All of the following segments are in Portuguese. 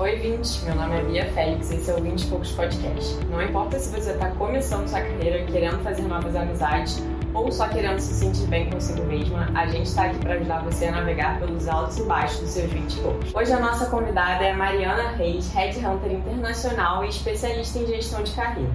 Oi, 20. Meu nome é Bia Félix e esse é o 20 Poucos Podcast. Não importa se você está começando sua carreira, querendo fazer novas amizades ou só querendo se sentir bem consigo mesma, a gente está aqui para ajudar você a navegar pelos altos e baixos dos seus 20 poucos. Hoje a nossa convidada é Mariana Reis, Headhunter Internacional e especialista em gestão de carreira.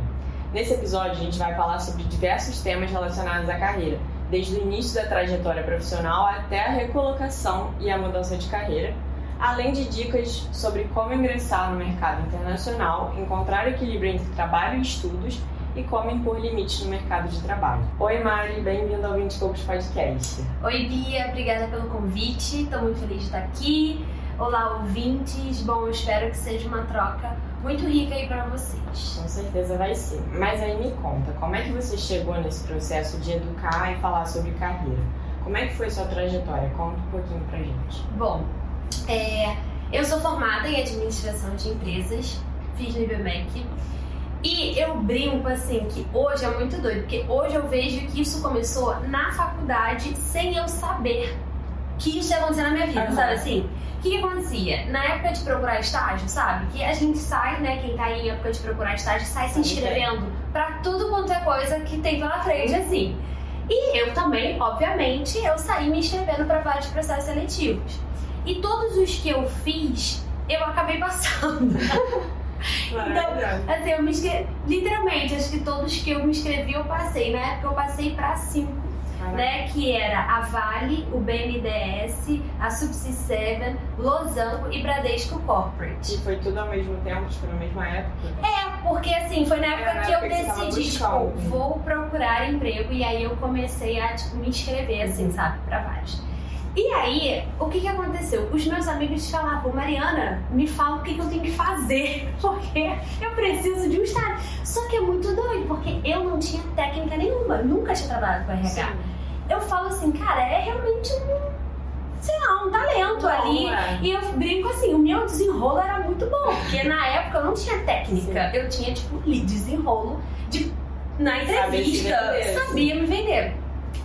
Nesse episódio a gente vai falar sobre diversos temas relacionados à carreira, desde o início da trajetória profissional até a recolocação e a mudança de carreira além de dicas sobre como ingressar no mercado internacional, encontrar equilíbrio entre trabalho e estudos e como impor limites no mercado de trabalho. Oi, Mari, bem-vinda ao 20 Poucos Podcast. Oi, Bia, obrigada pelo convite, estou muito feliz de estar aqui. Olá, ouvintes. Bom, eu espero que seja uma troca muito rica aí para vocês. Com certeza vai ser. Mas aí me conta, como é que você chegou nesse processo de educar e falar sobre carreira? Como é que foi sua trajetória? Conta um pouquinho pra gente. Bom, é, eu sou formada em administração de empresas, fiz no IBMEC. E eu brinco assim que hoje é muito doido, porque hoje eu vejo que isso começou na faculdade sem eu saber que isso ia acontecer na minha vida, uhum. sabe assim? O que, que, acontecia? Na época de procurar estágio, sabe? Que a gente sai, né? Quem tá em época de procurar estágio sai se inscrevendo pra tudo quanto é coisa que tem pela frente, assim. E eu também, obviamente, eu saí me inscrevendo para vários processos seletivos. E todos os que eu fiz, eu acabei passando. então, assim, eu me inscrevi, literalmente, acho que todos que eu me inscrevi eu passei. Na época eu passei para cinco. Né, que era a Vale, o BNDES, a Subsea 7, Losango e Bradesco Corporate. E foi tudo ao mesmo tempo, tipo, na mesma época? É, porque assim, foi na época é, na que época eu decidi, tipo, vou procurar emprego e aí eu comecei a tipo, me inscrever, assim, sabe, pra vários. E aí, o que que aconteceu? Os meus amigos falavam, Mariana, me fala o que, que eu tenho que fazer, porque eu preciso de um estágio. Só que é muito doido, porque eu não tinha técnica nenhuma, nunca tinha trabalhado com RH. Sim. Eu falo assim, cara, é realmente um sei lá, um talento bom, ali. É. E eu brinco assim, o meu desenrolo era muito bom, porque na época eu não tinha técnica, Sim. eu tinha, tipo, desenrolo de, na entrevista, sabia me vender.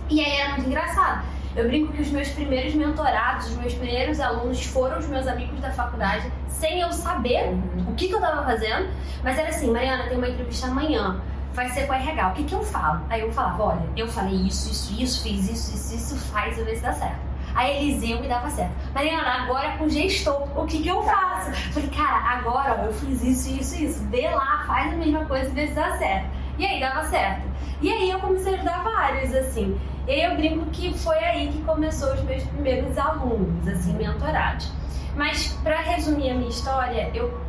E aí era muito engraçado eu brinco que os meus primeiros mentorados, os meus primeiros alunos foram os meus amigos da faculdade, sem eu saber uhum. o que, que eu tava fazendo. Mas era assim, Mariana, tem uma entrevista amanhã vai ser com RH. O que, que eu falo? Aí eu falava, olha, eu falei isso, isso, isso, fiz isso, isso, isso, faz e vê se dá certo. Aí eles iam e dava certo. Mariana, agora com gestor, o que, que eu faço? Falei, cara, agora ó, eu fiz isso, isso, isso. Vê lá, faz a mesma coisa e vê se dá certo. E aí dava certo. E aí eu comecei a ajudar vários, assim. E eu brinco que foi aí que começou os meus primeiros alunos, assim, mentorados. Mas para resumir a minha história, eu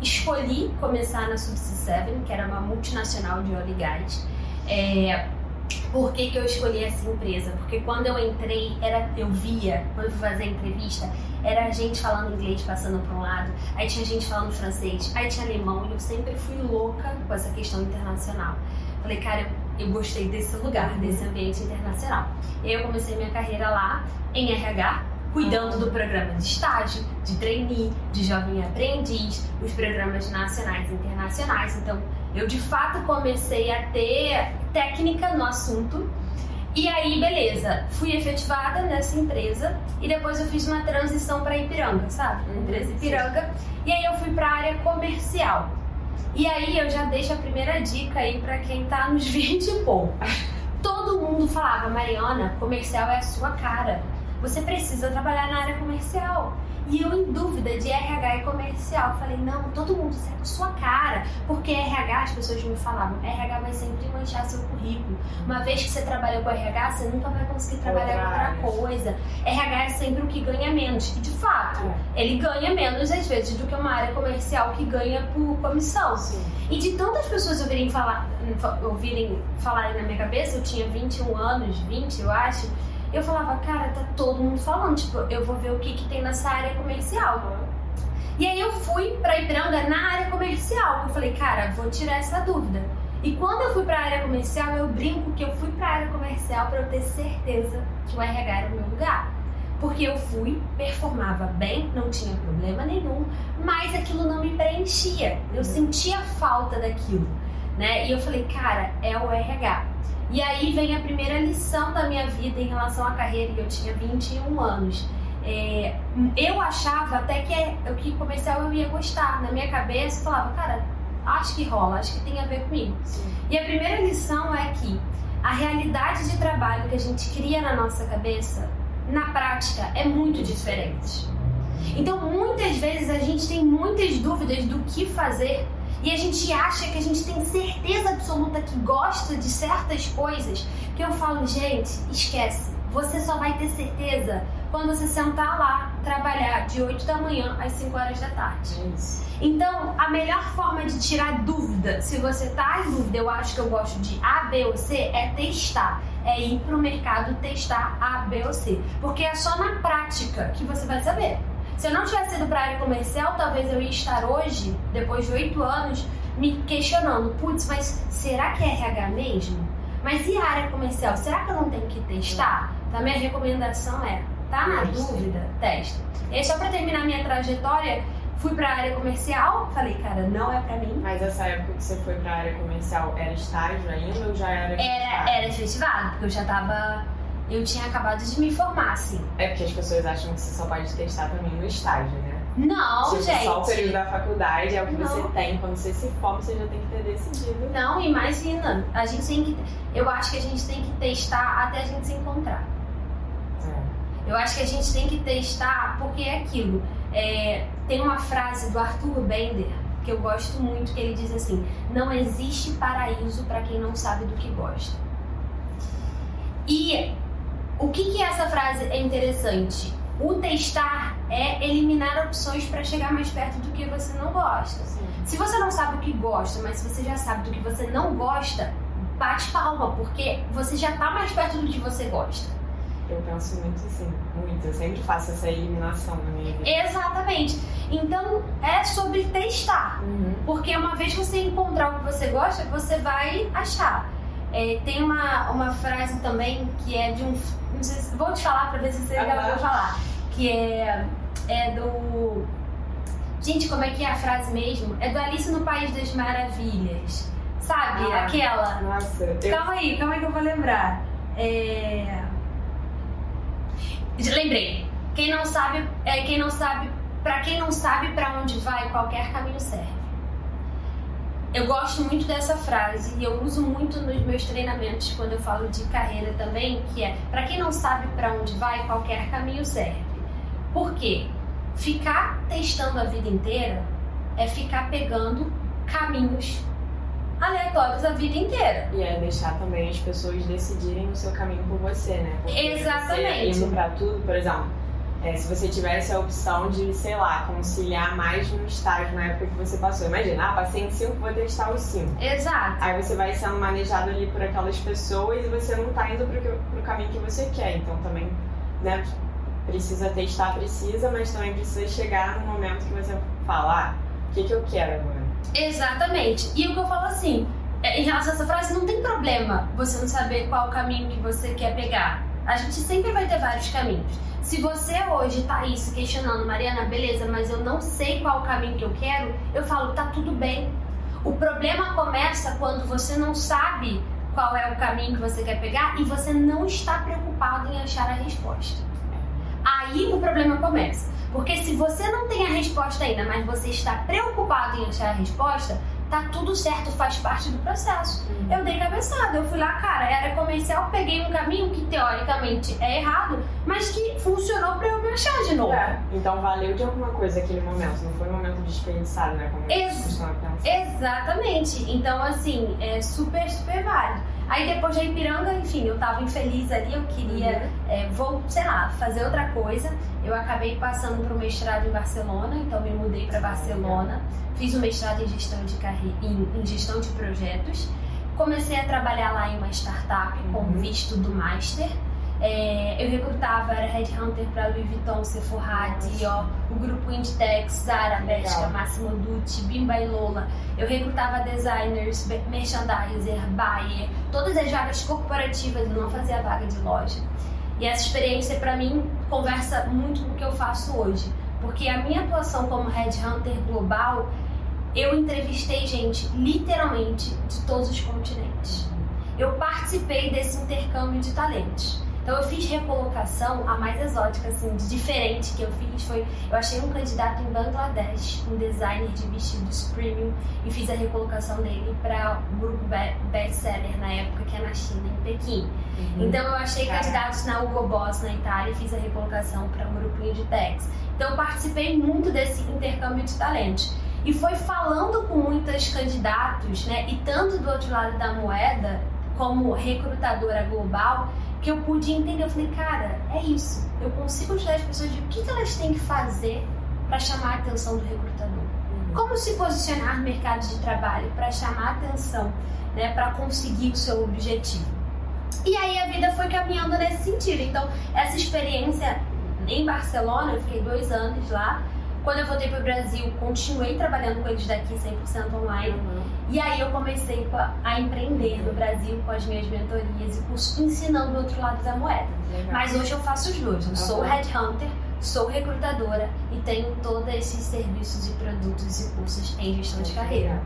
escolhi começar na Subsea 7, que era uma multinacional de óleo e gás. É, por que, que eu escolhi essa empresa? Porque quando eu entrei, era, eu via, quando eu fui fazer a entrevista, era gente falando inglês passando para um lado, aí tinha gente falando francês, aí tinha alemão, e eu sempre fui louca com essa questão internacional. Falei, cara, eu gostei desse lugar, desse ambiente internacional. E eu comecei minha carreira lá em RH, cuidando do programa de estágio, de trainee, de jovem aprendiz, os programas nacionais e internacionais. Então, eu de fato comecei a ter técnica no assunto. E aí, beleza, fui efetivada nessa empresa e depois eu fiz uma transição para Ipiranga, sabe? Empresa Ipiranga. E aí eu fui para a área comercial. E aí eu já deixo a primeira dica aí para quem tá nos 20 e pouco. Todo mundo falava, Mariana, comercial é a sua cara. Você precisa trabalhar na área comercial. E eu em dúvida de RH e comercial. Falei, não, todo mundo certo, sua cara. Porque RH, as pessoas me falavam, RH vai sempre manchar seu currículo. Uma vez que você trabalha com RH, você nunca vai conseguir trabalhar com outra coisa. RH é sempre o que ganha menos. E de fato, é. ele ganha menos às vezes do que uma área comercial que ganha por comissão. Sim. E de tantas pessoas ouvirem falar, ouvirem falarem na minha cabeça, eu tinha 21 anos, 20 eu acho eu falava, cara, tá todo mundo falando, tipo, eu vou ver o que, que tem nessa área comercial. E aí eu fui pra Ipiranga na área comercial. Eu falei, cara, vou tirar essa dúvida. E quando eu fui pra área comercial, eu brinco que eu fui pra área comercial para eu ter certeza que o RH era o meu lugar. Porque eu fui, performava bem, não tinha problema nenhum, mas aquilo não me preenchia. Eu sentia falta daquilo, né? E eu falei, cara, é o RH. E aí vem a primeira lição da minha vida em relação à carreira, e eu tinha 21 anos. É, eu achava até que é, o que comercial eu ia gostar. Na minha cabeça, eu falava, cara, acho que rola, acho que tem a ver comigo. Sim. E a primeira lição é que a realidade de trabalho que a gente cria na nossa cabeça, na prática, é muito diferente. Então, muitas vezes a gente tem muitas dúvidas do que fazer e a gente acha que a gente tem certeza absoluta que gosta de certas coisas, que eu falo, gente, esquece. Você só vai ter certeza quando você sentar lá trabalhar de 8 da manhã às 5 horas da tarde. Isso. Então, a melhor forma de tirar dúvida, se você tá em dúvida, eu acho que eu gosto de A, B ou C, é testar. É ir pro mercado testar A, B ou C. Porque é só na prática que você vai saber. Se eu não tivesse ido para a área comercial, talvez eu ia estar hoje, depois de oito anos, me questionando: putz, mas será que é RH mesmo? Mas e a área comercial? Será que eu não tenho que testar? Então, a minha recomendação é: tá na dúvida? Testa. E aí, só para terminar minha trajetória, fui para a área comercial, falei, cara, não é para mim. Mas essa época que você foi para a área comercial era estágio ainda ou já era? Era, era efetivado, porque eu já tava eu tinha acabado de me formar, assim. É porque as pessoas acham que você só pode testar também no estágio, né? Não, tipo, gente. Só o período da faculdade é o que não. você tem. Quando você se forma, você já tem que ter decidido. Não, imagina. A gente tem que. Eu acho que a gente tem que testar até a gente se encontrar. É. Eu acho que a gente tem que testar porque é aquilo. É, tem uma frase do Arthur Bender que eu gosto muito que ele diz assim: não existe paraíso para quem não sabe do que gosta. E o que, que essa frase é interessante? O testar é eliminar opções para chegar mais perto do que você não gosta. Sim. Se você não sabe o que gosta, mas se você já sabe do que você não gosta, bate palma, porque você já está mais perto do que você gosta. Eu penso muito assim, muito. Eu sempre faço essa eliminação na minha vida. Exatamente. Então é sobre testar. Uhum. Porque uma vez que você encontrar o que você gosta, você vai achar. É, tem uma, uma frase também que é de um. Se, vou te falar para ver se você já vai falar. Que é, é do. Gente, como é que é a frase mesmo? É do Alice no País das Maravilhas. Sabe? Ah, Aquela. Nossa. Calma aí, calma aí que eu vou lembrar. É... Lembrei. Quem não sabe, é, quem não sabe, para quem não sabe para onde vai, qualquer caminho serve. Eu gosto muito dessa frase e eu uso muito nos meus treinamentos quando eu falo de carreira também, que é para quem não sabe para onde vai, qualquer caminho serve. Por quê? Ficar testando a vida inteira é ficar pegando caminhos aleatórios a vida inteira. E é deixar também as pessoas decidirem o seu caminho por você, né? Porque Exatamente. Você indo pra tudo, por exemplo, é, se você tivesse a opção de, sei lá, conciliar mais no estágio na época que você passou. Imagina, ah, passei em 5, vou testar os 5. Exato. Aí você vai sendo manejado ali por aquelas pessoas e você não tá indo pro, pro caminho que você quer. Então também, né, precisa testar, precisa, mas também precisa chegar no momento que você fala, ah, o que, que eu quero agora? Exatamente. E o que eu falo assim, é, em relação a essa frase, não tem problema você não saber qual caminho que você quer pegar. A gente sempre vai ter vários caminhos. Se você hoje tá aí se questionando, Mariana, beleza, mas eu não sei qual o caminho que eu quero, eu falo, tá tudo bem. O problema começa quando você não sabe qual é o caminho que você quer pegar e você não está preocupado em achar a resposta. Aí o problema começa. Porque se você não tem a resposta ainda, mas você está preocupado em achar a resposta, tá tudo certo, faz parte do processo. Uhum. Eu dei cabeçada, eu fui lá, cara, era comercial, peguei um caminho que teoricamente é errado, mas que funcionou pra eu me achar de novo. É. Então valeu de alguma coisa aquele momento, não foi um momento desperdiçado, né? Como Ex exatamente. Então, assim, é super, super válido. Aí depois da Ipiranga, enfim, eu tava infeliz ali, eu queria, uhum. é, vou, sei lá, fazer outra coisa. Eu acabei passando para o mestrado em Barcelona, então me mudei para Barcelona, fiz o um mestrado em gestão de carreira, em, em, gestão de projetos. Comecei a trabalhar lá em uma startup com uhum. visto do master. É, eu recrutava, era headhunter para Louis Vuitton, Sephora, Dior, o grupo Inditex, Zara, Bershka, Massimo Dutti, Bimba e Lola. Eu recrutava designers, merchandiser, buyer, todas as vagas corporativas, eu não fazia vaga de loja. E essa experiência, para mim, conversa muito com o que eu faço hoje. Porque a minha atuação como headhunter global, eu entrevistei gente, literalmente, de todos os continentes. Eu participei desse intercâmbio de talentos. Então eu fiz recolocação, a mais exótica, assim, de diferente que eu fiz foi, eu achei um candidato em Bangladesh, um designer de vestidos premium, e fiz a recolocação dele para o grupo best-seller na época, que é na China, em Pequim. Uhum. Então eu achei candidatos na Hugo Boss, na Itália, e fiz a recolocação para um grupinho de techs. Então eu participei muito desse intercâmbio de talentos. E foi falando com muitos candidatos, né, e tanto do outro lado da moeda, como recrutadora global, que eu pude entender. Eu falei, cara, é isso. Eu consigo ajudar as pessoas de o que, que elas têm que fazer para chamar a atenção do recrutador. Uhum. Como se posicionar no mercado de trabalho para chamar a atenção, né, para conseguir o seu objetivo. E aí a vida foi caminhando nesse sentido. Então, essa experiência em Barcelona, eu fiquei dois anos lá, quando eu voltei para o Brasil, continuei trabalhando com eles daqui 100% online. Uhum. E aí eu comecei a empreender no Brasil com as minhas mentorias e cursos, ensinando o outro lado da moeda. Legal. Mas hoje eu faço os dois. Eu uhum. sou headhunter, sou recrutadora e tenho todos esses serviços e produtos e cursos em gestão de carreira.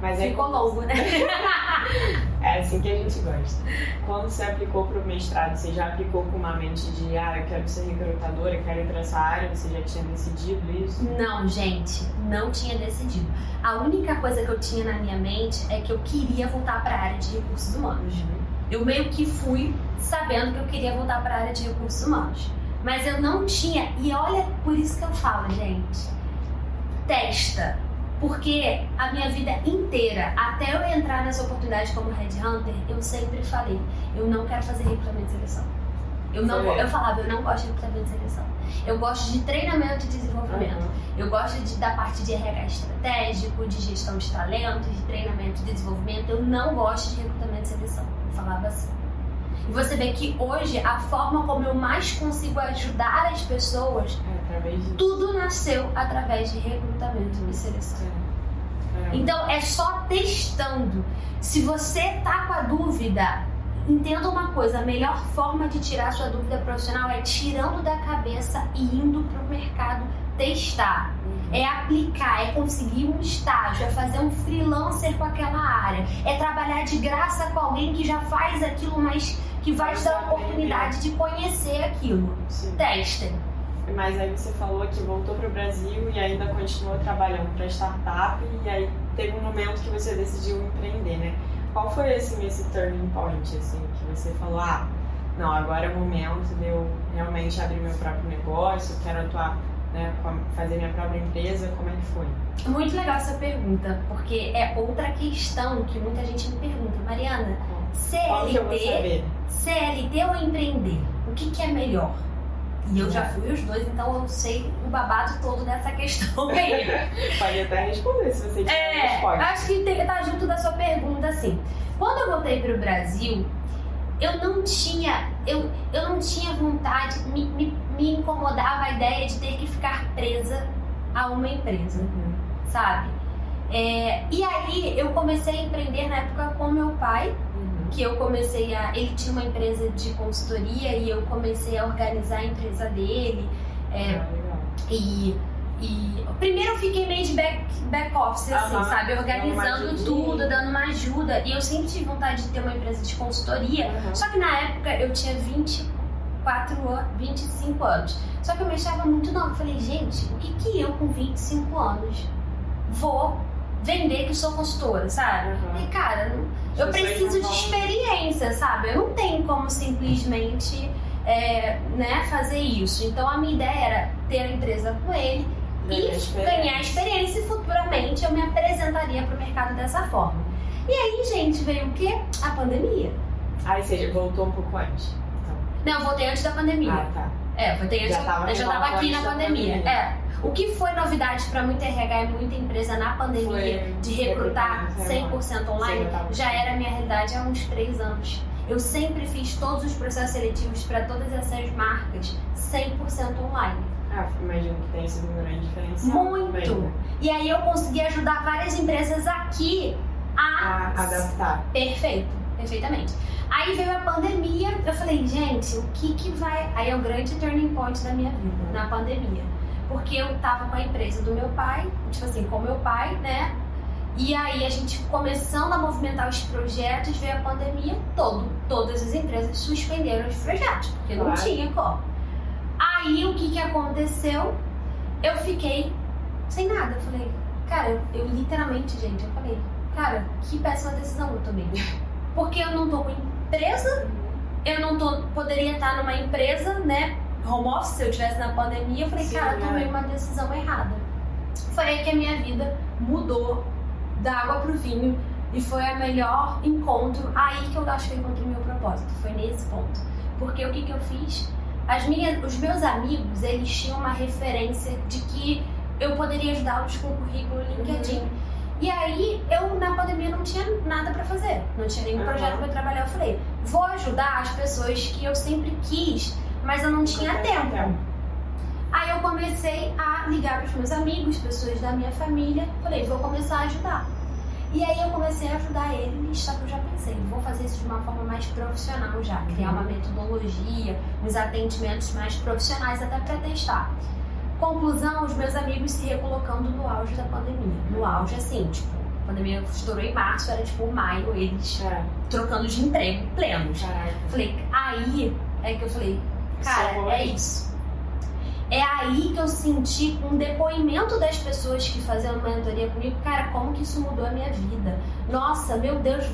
Mas é Ficou longo, né? é assim que a gente gosta. Quando você aplicou para o mestrado, você já aplicou com uma mente de, ah, eu quero ser recrutadora, quero ir para essa área? Você já tinha decidido isso? Não, gente, não tinha decidido. A única coisa que eu tinha na minha mente é que eu queria voltar para a área de recursos humanos. Uhum. Eu meio que fui sabendo que eu queria voltar para a área de recursos humanos. Mas eu não tinha, e olha, por isso que eu falo, gente. Testa, porque a minha vida inteira, até eu entrar nessa oportunidade como headhunter, eu sempre falei, eu não quero fazer recrutamento de seleção. Eu, não, eu falava, eu não gosto de recrutamento de seleção. Eu gosto de treinamento e desenvolvimento. Uhum. Eu gosto de, da parte de RH estratégico, de gestão de talentos, de treinamento e desenvolvimento. Eu não gosto de recrutamento de seleção. Eu falava assim. E você vê que hoje a forma como eu mais consigo ajudar as pessoas, é, tudo nasceu através de recrutamento e seleção. É. É. Então é só testando. Se você tá com a dúvida, entenda uma coisa: a melhor forma de tirar sua dúvida profissional é tirando da cabeça e indo para o mercado testar é aplicar, é conseguir um estágio, é fazer um freelancer com aquela área, é trabalhar de graça com alguém que já faz aquilo, mas que vai te dar a oportunidade de conhecer aquilo. Sim. Testem. Mas aí você falou que voltou para o Brasil e ainda continuou trabalhando para startup e aí teve um momento que você decidiu empreender, né? Qual foi assim, esse turning point, assim, que você falou, ah, não, agora é o momento de eu realmente abrir meu próprio negócio, quero atuar né, fazer minha própria empresa, como é que foi? Muito legal essa pergunta, porque é outra questão que muita gente me pergunta, Mariana, CLT, CLT ou empreender? O que, que é melhor? E eu já fui os dois, então eu sei o babado todo dessa questão aí. Pode até responder se você tiver é, resposta. Acho que tá junto da sua pergunta, assim. Quando eu voltei para o Brasil, eu não tinha, eu, eu não tinha vontade, me, me, me, incomodava a ideia de ter que ficar presa a uma empresa, uhum. sabe? É, e aí eu comecei a empreender na época com meu pai, uhum. que eu comecei a. Ele tinha uma empresa de consultoria e eu comecei a organizar a empresa dele. É, ah, e e primeiro eu fiquei meio de back, back office, assim, sabe? Organizando tudo, dando uma ajuda. E eu sempre tive vontade de ter uma empresa de consultoria. Uhum. Só que na época eu tinha 24 anos, 25 anos. Só que eu me achava muito nova. Falei, gente, o que, que eu com 25 anos vou vender que sou consultora, sabe? Uhum. E cara, eu preciso de experiência, sabe? Eu não tenho como simplesmente é, né, fazer isso. Então a minha ideia era ter a empresa com ele e ganhar experiência e futuramente eu me apresentaria para o mercado dessa forma. E aí, gente, veio o quê? A pandemia. Ah, ou seja, voltou um pouco antes. Então. Não, eu voltei antes da pandemia. Ah, tá. É, eu voltei antes, já tava eu já estava aqui na pandemia. pandemia. É. O que foi novidade para muita RH e muita empresa na pandemia foi de recrutar 100% online já era minha realidade há uns três anos. Eu sempre fiz todos os processos seletivos para todas essas marcas 100% online. Ah, imagino que tenha sido um grande diferencial. Muito! E aí eu consegui ajudar várias empresas aqui a, a adaptar. Perfeito, perfeitamente. Aí veio a pandemia, eu falei, gente, o que que vai. Aí é o grande turning point da minha vida, uhum. na pandemia. Porque eu tava com a empresa do meu pai, tipo assim, com meu pai, né? E aí a gente começando a movimentar os projetos, veio a pandemia todo. Todas as empresas suspenderam os projetos, porque claro. não tinha como. Aí o que, que aconteceu? Eu fiquei sem nada. Eu falei, cara, eu, eu literalmente, gente, eu falei, cara, que péssima decisão eu tomei. Porque eu não tô com empresa, eu não tô, poderia estar numa empresa, né? Home office, se eu estivesse na pandemia, eu falei, Sim, cara, eu tomei é. uma decisão errada. Foi aí que a minha vida mudou da água pro vinho e foi a melhor encontro. Aí que eu acho que eu encontrei meu propósito. Foi nesse ponto. Porque o que, que eu fiz? As minhas, os meus amigos, eles tinham uma referência de que eu poderia ajudá-los com o currículo LinkedIn. Uhum. E aí, eu na pandemia não tinha nada para fazer, não tinha nenhum uhum. projeto para trabalhar. Eu falei, vou ajudar as pessoas que eu sempre quis, mas eu não tinha tempo. tempo. Aí eu comecei a ligar para os meus amigos, pessoas da minha família, falei, vou começar a ajudar. E aí eu comecei a ajudar eles, só que eu já pensei, vou fazer isso de uma forma mais profissional já, criar uma metodologia, uns atendimentos mais profissionais até para testar. Conclusão, os meus amigos se recolocando no auge da pandemia. No auge, assim, tipo, a pandemia estourou em março, era tipo maio, eles é. trocando de emprego plenos. Caraca. Falei, aí é que eu falei, cara, é isso. É aí que eu senti um depoimento das pessoas que faziam mentoria comigo, cara, como que isso mudou a minha vida. Nossa, meu Deus.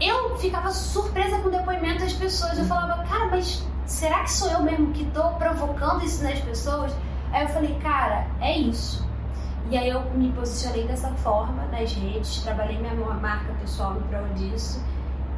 Eu ficava surpresa com o depoimento das pessoas. Eu falava, cara, mas será que sou eu mesmo que tô provocando isso nas pessoas? Aí eu falei, cara, é isso. E aí eu me posicionei dessa forma nas redes, trabalhei minha marca pessoal em prol disso.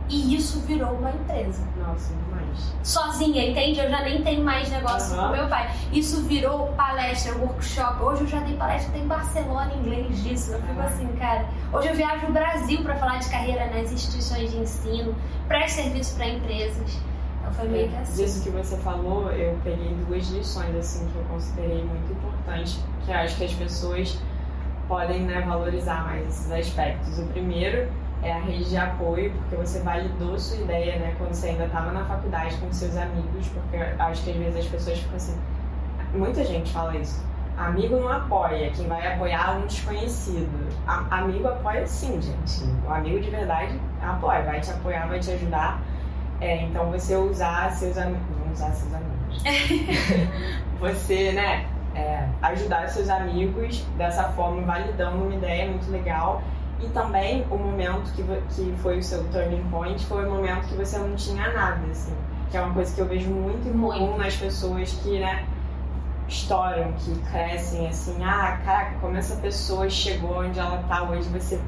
E isso virou uma empresa. Nossa, demais. Sozinha, entende? Eu já nem tenho mais negócio uhum. com meu pai. Isso virou palestra, workshop. Hoje eu já dei palestra em Barcelona em inglês disso. Eu fico assim, cara. Hoje eu viajo o Brasil para falar de carreira nas instituições de ensino, presto serviço para empresas. Então foi meio que assim. Disso que você falou, eu peguei duas lições assim que eu considerei muito importantes, que acho que as pessoas podem né, valorizar mais esses aspectos. O primeiro é a rede de apoio, porque você validou sua ideia, né, quando você ainda estava na faculdade com seus amigos, porque acho que às vezes as pessoas ficam assim, muita gente fala isso. Amigo não apoia, quem vai apoiar é um desconhecido. A, amigo apoia sim, gente. O amigo de verdade apoia, vai te apoiar, vai te ajudar é, então você usar seus amigos. Vamos usar seus amigos. você, né? É, ajudar seus amigos dessa forma, validando uma ideia muito legal. E também o momento que, que foi o seu turning point foi o momento que você não tinha nada, assim. Que é uma coisa que eu vejo muito comum nas pessoas que, né, estouram, que crescem, assim. Ah, caraca, como essa pessoa chegou onde ela tá hoje, você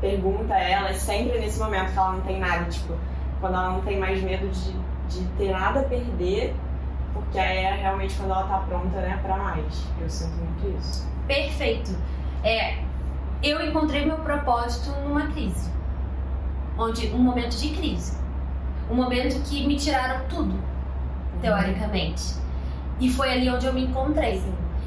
pergunta a ela, sempre nesse momento que ela não tem nada, tipo quando ela não tem mais medo de, de ter nada a perder, porque aí é realmente quando ela tá pronta, né, para mais. Eu sinto muito isso. Perfeito. É, eu encontrei meu propósito numa crise. Onde um momento de crise. Um momento que me tiraram tudo, teoricamente. E foi ali onde eu me encontrei.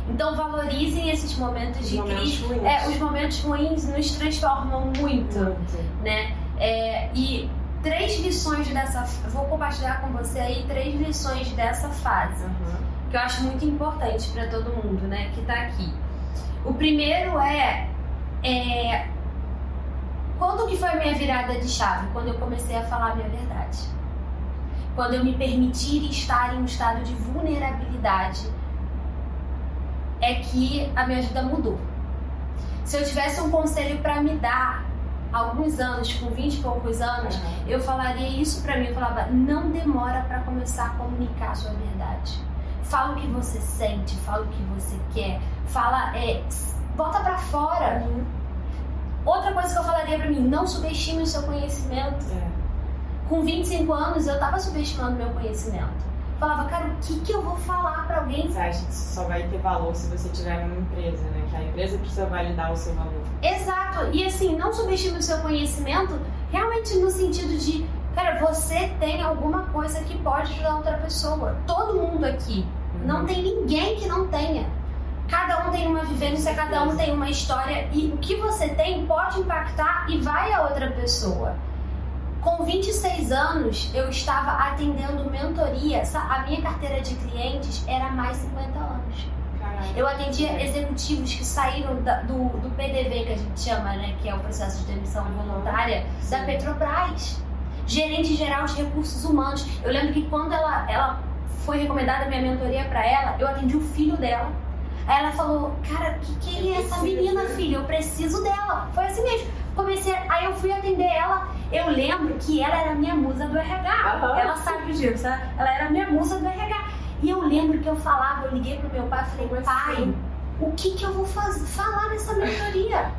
Então valorizem esses momentos de momentos crise. Ruins. É, os momentos ruins nos transformam muito, muito. né? É, e três lições dessa. Vou compartilhar com você aí três lições dessa fase uhum. que eu acho muito importante para todo mundo, né, que está aqui. O primeiro é, é quando que foi a minha virada de chave? Quando eu comecei a falar a minha verdade. Quando eu me permitir estar em um estado de vulnerabilidade, é que a minha vida mudou. Se eu tivesse um conselho para me dar alguns anos, com 20 e poucos anos, uhum. eu falaria isso para mim. Eu falava: não demora para começar a comunicar a sua verdade. Fala o que você sente, fala o que você quer, fala, é, bota para fora. Uhum. Outra coisa que eu falaria para mim: não subestime o seu conhecimento. É. Com 25 anos, eu tava subestimando meu conhecimento falava, cara, o que, que eu vou falar para alguém? Você acha que só vai ter valor se você tiver uma empresa, né? Que a empresa precisa validar o seu valor. Exato. E assim, não subestime o seu conhecimento realmente no sentido de, cara, você tem alguma coisa que pode ajudar outra pessoa. Todo mundo aqui. Uhum. Não tem ninguém que não tenha. Cada um tem uma vivência, cada um tem uma história e o que você tem pode impactar e vai a outra pessoa. Com 26 anos, eu estava atendendo mentoria. A minha carteira de clientes era mais 50 anos. Eu atendia executivos que saíram da, do, do PDV, que a gente chama, né? Que é o processo de demissão voluntária, da Petrobras. Gerente geral de recursos humanos. Eu lembro que quando ela, ela foi recomendada a minha mentoria para ela, eu atendi o filho dela. Aí ela falou, cara, que que é essa menina, filha? Eu preciso dela. Foi assim mesmo. Comecei, aí eu fui atender ela. Eu lembro que ela era minha musa do RH. Uhum. Ela sabe disso, né? Ela era minha musa do RH. E eu lembro que eu falava, eu liguei pro meu pai e falei, pai, o que que eu vou fazer, falar nessa mentoria?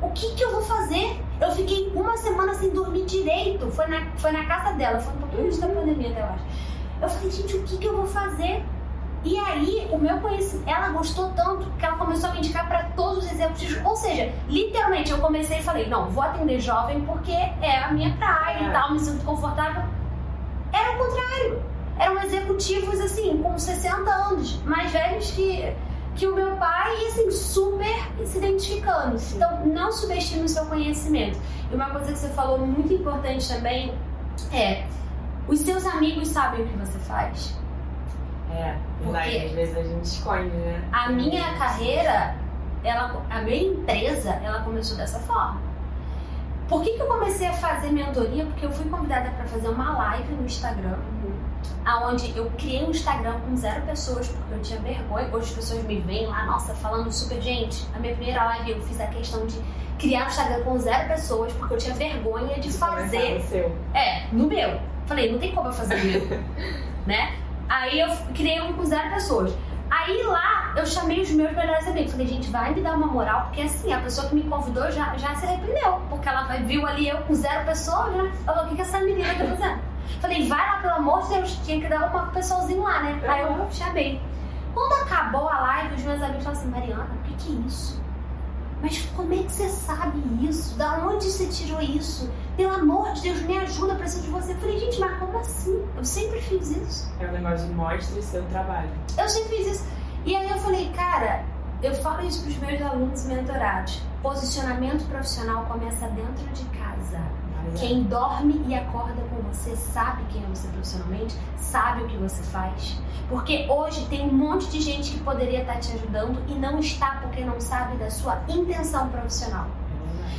O que que eu vou fazer? Eu fiquei uma semana sem dormir direito. Foi na, foi na casa dela, foi um pouquinho antes da pandemia até eu acho. Eu falei, gente, o que que eu vou fazer? E aí, o meu conhecimento, ela gostou tanto que ela começou a me indicar para todos os executivos. Ou seja, literalmente eu comecei e falei: não, vou atender jovem porque é a minha praia é. e tal, me sinto confortável. Era o contrário. Eram executivos, assim, com 60 anos, mais velhos que, que o meu pai e, assim, super se identificando. Então, não subestime o seu conhecimento. E uma coisa que você falou muito importante também é: os seus amigos sabem o que você faz. É, porque às vezes a gente esconde, né? A minha carreira, ela, a minha empresa, ela começou dessa forma. Por que, que eu comecei a fazer mentoria? Porque eu fui convidada para fazer uma live no Instagram, aonde eu criei um Instagram com zero pessoas, porque eu tinha vergonha. Hoje as pessoas me veem lá, nossa, falando super. Gente, a minha primeira live eu fiz a questão de criar um Instagram com zero pessoas, porque eu tinha vergonha de fazer. No seu. É, no meu. Falei, não tem como eu fazer o meu. né? Aí eu criei um com zero pessoas. Aí lá eu chamei os meus melhores amigos. Falei, gente, vai me dar uma moral, porque assim, a pessoa que me convidou já, já se arrependeu. Porque ela viu ali eu com zero pessoas, né? Falou, o que, que essa menina tá fazendo? Falei, vai lá, pelo amor de Deus, tinha que dar uma pessoalzinho lá, né? Aí eu chamei. Quando acabou a live, os meus amigos falaram assim, Mariana, o que, que é isso? Mas como é que você sabe isso? Da onde você tirou isso? Pelo amor de Deus, me ajuda, preciso de você. Eu falei, gente, mas como assim? Eu sempre fiz isso. É o negócio de mostre seu trabalho. Eu sempre fiz isso. E aí eu falei, cara, eu falo isso para os meus alunos mentorados. Posicionamento profissional começa dentro de casa. Quem dorme e acorda com você sabe quem é você profissionalmente, sabe o que você faz. Porque hoje tem um monte de gente que poderia estar te ajudando e não está porque não sabe da sua intenção profissional.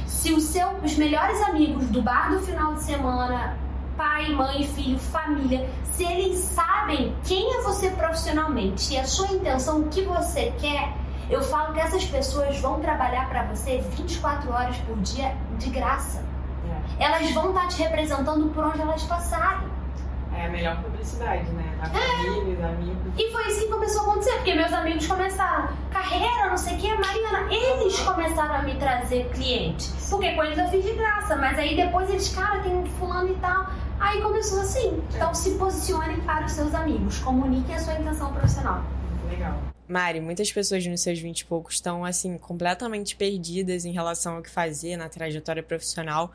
Se o seu, os melhores amigos do bar do final de semana, pai, mãe, filho, família, se eles sabem quem é você profissionalmente e a sua intenção, o que você quer, eu falo que essas pessoas vão trabalhar para você 24 horas por dia de graça. É. Elas vão estar te representando por onde elas passarem. É a melhor publicidade, né? A família, os amigos. E foi isso que começou a acontecer, porque meus amigos começaram, carreira, não sei o que, Mariana, eles começaram a me trazer clientes. Porque com eles eu fiz de graça, mas aí depois eles, cara, tem fulano e tal. Aí começou assim. Então se posicione para os seus amigos, comunique a sua intenção profissional. Legal. Mari, muitas pessoas nos seus 20 e poucos estão, assim, completamente perdidas em relação ao que fazer na trajetória profissional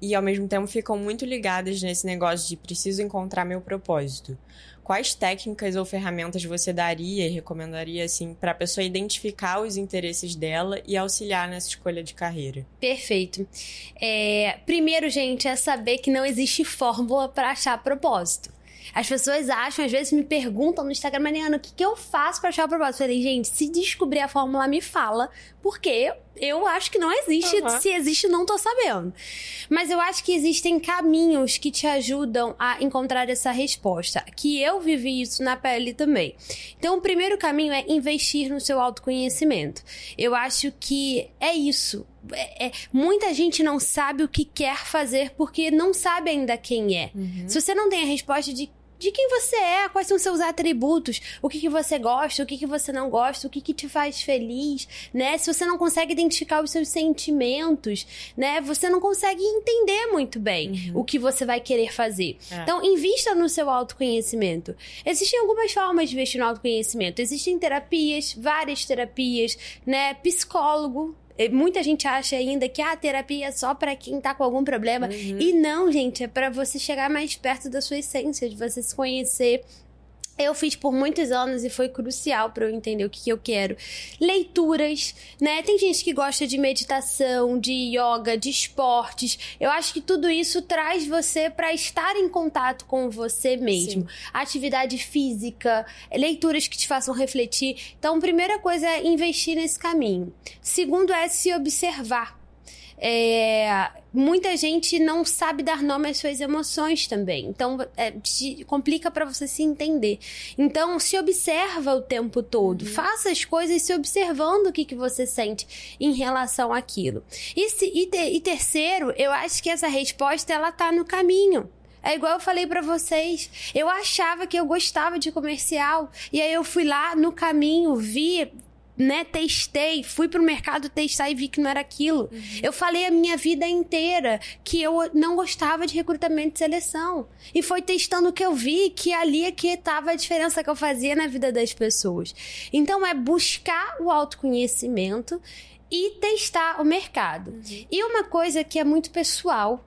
e ao mesmo tempo ficam muito ligadas nesse negócio de preciso encontrar meu propósito. Quais técnicas ou ferramentas você daria e recomendaria assim para a pessoa identificar os interesses dela e auxiliar nessa escolha de carreira? Perfeito. É, primeiro, gente, é saber que não existe fórmula para achar propósito. As pessoas acham, às vezes me perguntam no Instagram, Mariana, o que, que eu faço para achar o propósito? Eu falei, gente, se descobrir a fórmula, me fala, porque eu acho que não existe. Uhum. Se existe, não tô sabendo. Mas eu acho que existem caminhos que te ajudam a encontrar essa resposta. Que eu vivi isso na pele também. Então, o primeiro caminho é investir no seu autoconhecimento. Eu acho que é isso. É, é, muita gente não sabe o que quer fazer porque não sabe ainda quem é. Uhum. Se você não tem a resposta de de quem você é, quais são seus atributos, o que, que você gosta, o que, que você não gosta, o que, que te faz feliz, né? Se você não consegue identificar os seus sentimentos, né? Você não consegue entender muito bem uhum. o que você vai querer fazer. É. Então, invista no seu autoconhecimento. Existem algumas formas de investir no autoconhecimento. Existem terapias, várias terapias, né? Psicólogo, Muita gente acha ainda que a terapia é só para quem tá com algum problema. Uhum. E não, gente, é para você chegar mais perto da sua essência, de você se conhecer, eu fiz por muitos anos e foi crucial para eu entender o que, que, eu quero. Leituras, né? Tem gente que gosta de meditação, de yoga, de esportes. Eu acho que tudo isso traz você para estar em contato com você mesmo. Sim. Atividade física, leituras que te façam refletir. Então, primeira coisa é investir nesse caminho. Segundo é se observar. É, muita gente não sabe dar nome às suas emoções também. Então, é, te, complica para você se entender. Então, se observa o tempo todo. Uhum. Faça as coisas se observando o que, que você sente em relação àquilo. E, se, e, te, e terceiro, eu acho que essa resposta ela tá no caminho. É igual eu falei para vocês. Eu achava que eu gostava de comercial. E aí eu fui lá no caminho, vi né, testei, fui pro mercado testar e vi que não era aquilo. Uhum. Eu falei a minha vida inteira que eu não gostava de recrutamento e seleção. E foi testando que eu vi que ali é que estava a diferença que eu fazia na vida das pessoas. Então é buscar o autoconhecimento e testar o mercado. Uhum. E uma coisa que é muito pessoal,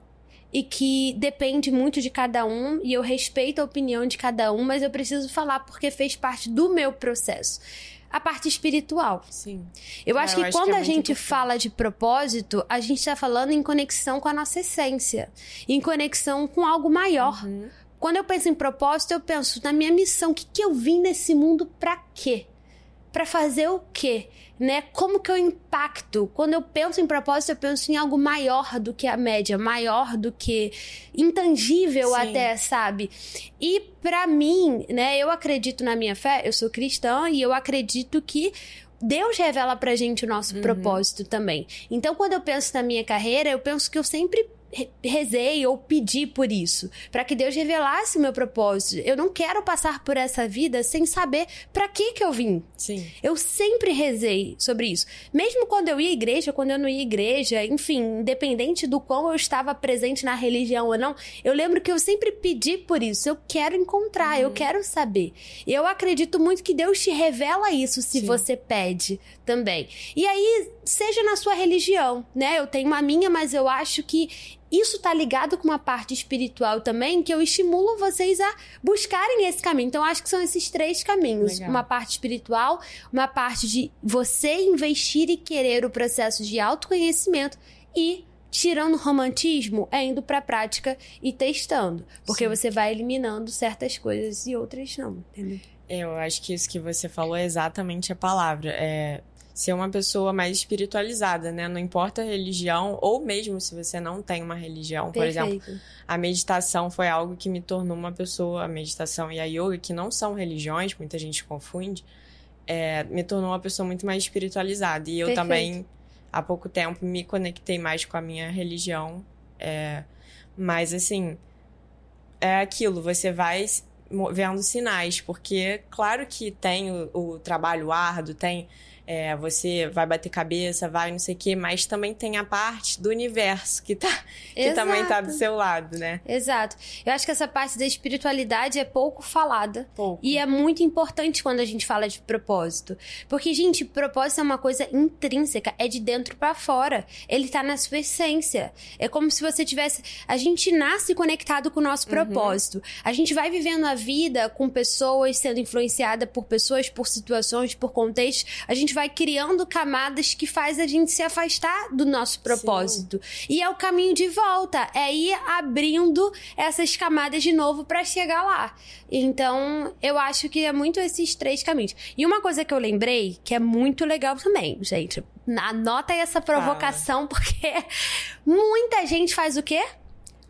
e que depende muito de cada um e eu respeito a opinião de cada um, mas eu preciso falar porque fez parte do meu processo a parte espiritual. Sim. Eu acho que acho quando que é a gente importante. fala de propósito, a gente está falando em conexão com a nossa essência, em conexão com algo maior. Uhum. Quando eu penso em propósito, eu penso na minha missão. O que, que eu vim nesse mundo para quê? Para fazer o quê? né? Como que eu impacto? Quando eu penso em propósito, eu penso em algo maior do que a média, maior do que intangível Sim. até, sabe? E para mim, né, eu acredito na minha fé, eu sou cristã e eu acredito que Deus revela pra gente o nosso uhum. propósito também. Então, quando eu penso na minha carreira, eu penso que eu sempre rezei ou pedi por isso, para que Deus revelasse o meu propósito. Eu não quero passar por essa vida sem saber para que que eu vim. Sim. Eu sempre rezei sobre isso. Mesmo quando eu ia à igreja, quando eu não ia à igreja, enfim, independente do quão eu estava presente na religião ou não, eu lembro que eu sempre pedi por isso. Eu quero encontrar, uhum. eu quero saber. E eu acredito muito que Deus te revela isso se Sim. você pede também. E aí, seja na sua religião, né? Eu tenho a minha, mas eu acho que isso tá ligado com uma parte espiritual também, que eu estimulo vocês a buscarem esse caminho. Então, acho que são esses três caminhos: Legal. uma parte espiritual, uma parte de você investir e querer o processo de autoconhecimento e tirando o romantismo, é indo pra prática e testando. Porque Sim. você vai eliminando certas coisas e outras não, entendeu? Eu acho que isso que você falou é exatamente a palavra. É ser uma pessoa mais espiritualizada, né? Não importa a religião, ou mesmo se você não tem uma religião. Perfeito. Por exemplo, a meditação foi algo que me tornou uma pessoa, a meditação e a yoga, que não são religiões, muita gente confunde, é, me tornou uma pessoa muito mais espiritualizada. E eu Perfeito. também, há pouco tempo, me conectei mais com a minha religião. É, mas, assim, é aquilo, você vai vendo sinais, porque claro que tem o, o trabalho árduo, tem é, você vai bater cabeça, vai não sei o quê, mas também tem a parte do universo que, tá, que também tá do seu lado, né? Exato. Eu acho que essa parte da espiritualidade é pouco falada. Pouco. E é muito importante quando a gente fala de propósito. Porque, gente, propósito é uma coisa intrínseca, é de dentro para fora. Ele tá na sua essência. É como se você tivesse. A gente nasce conectado com o nosso uhum. propósito. A gente vai vivendo a vida com pessoas, sendo influenciada por pessoas, por situações, por contextos. A gente vai criando camadas que faz a gente se afastar do nosso propósito. Sim. E é o caminho de volta, é ir abrindo essas camadas de novo para chegar lá. Então, eu acho que é muito esses três caminhos. E uma coisa que eu lembrei, que é muito legal também, gente. Anota aí essa provocação, ah. porque muita gente faz o quê?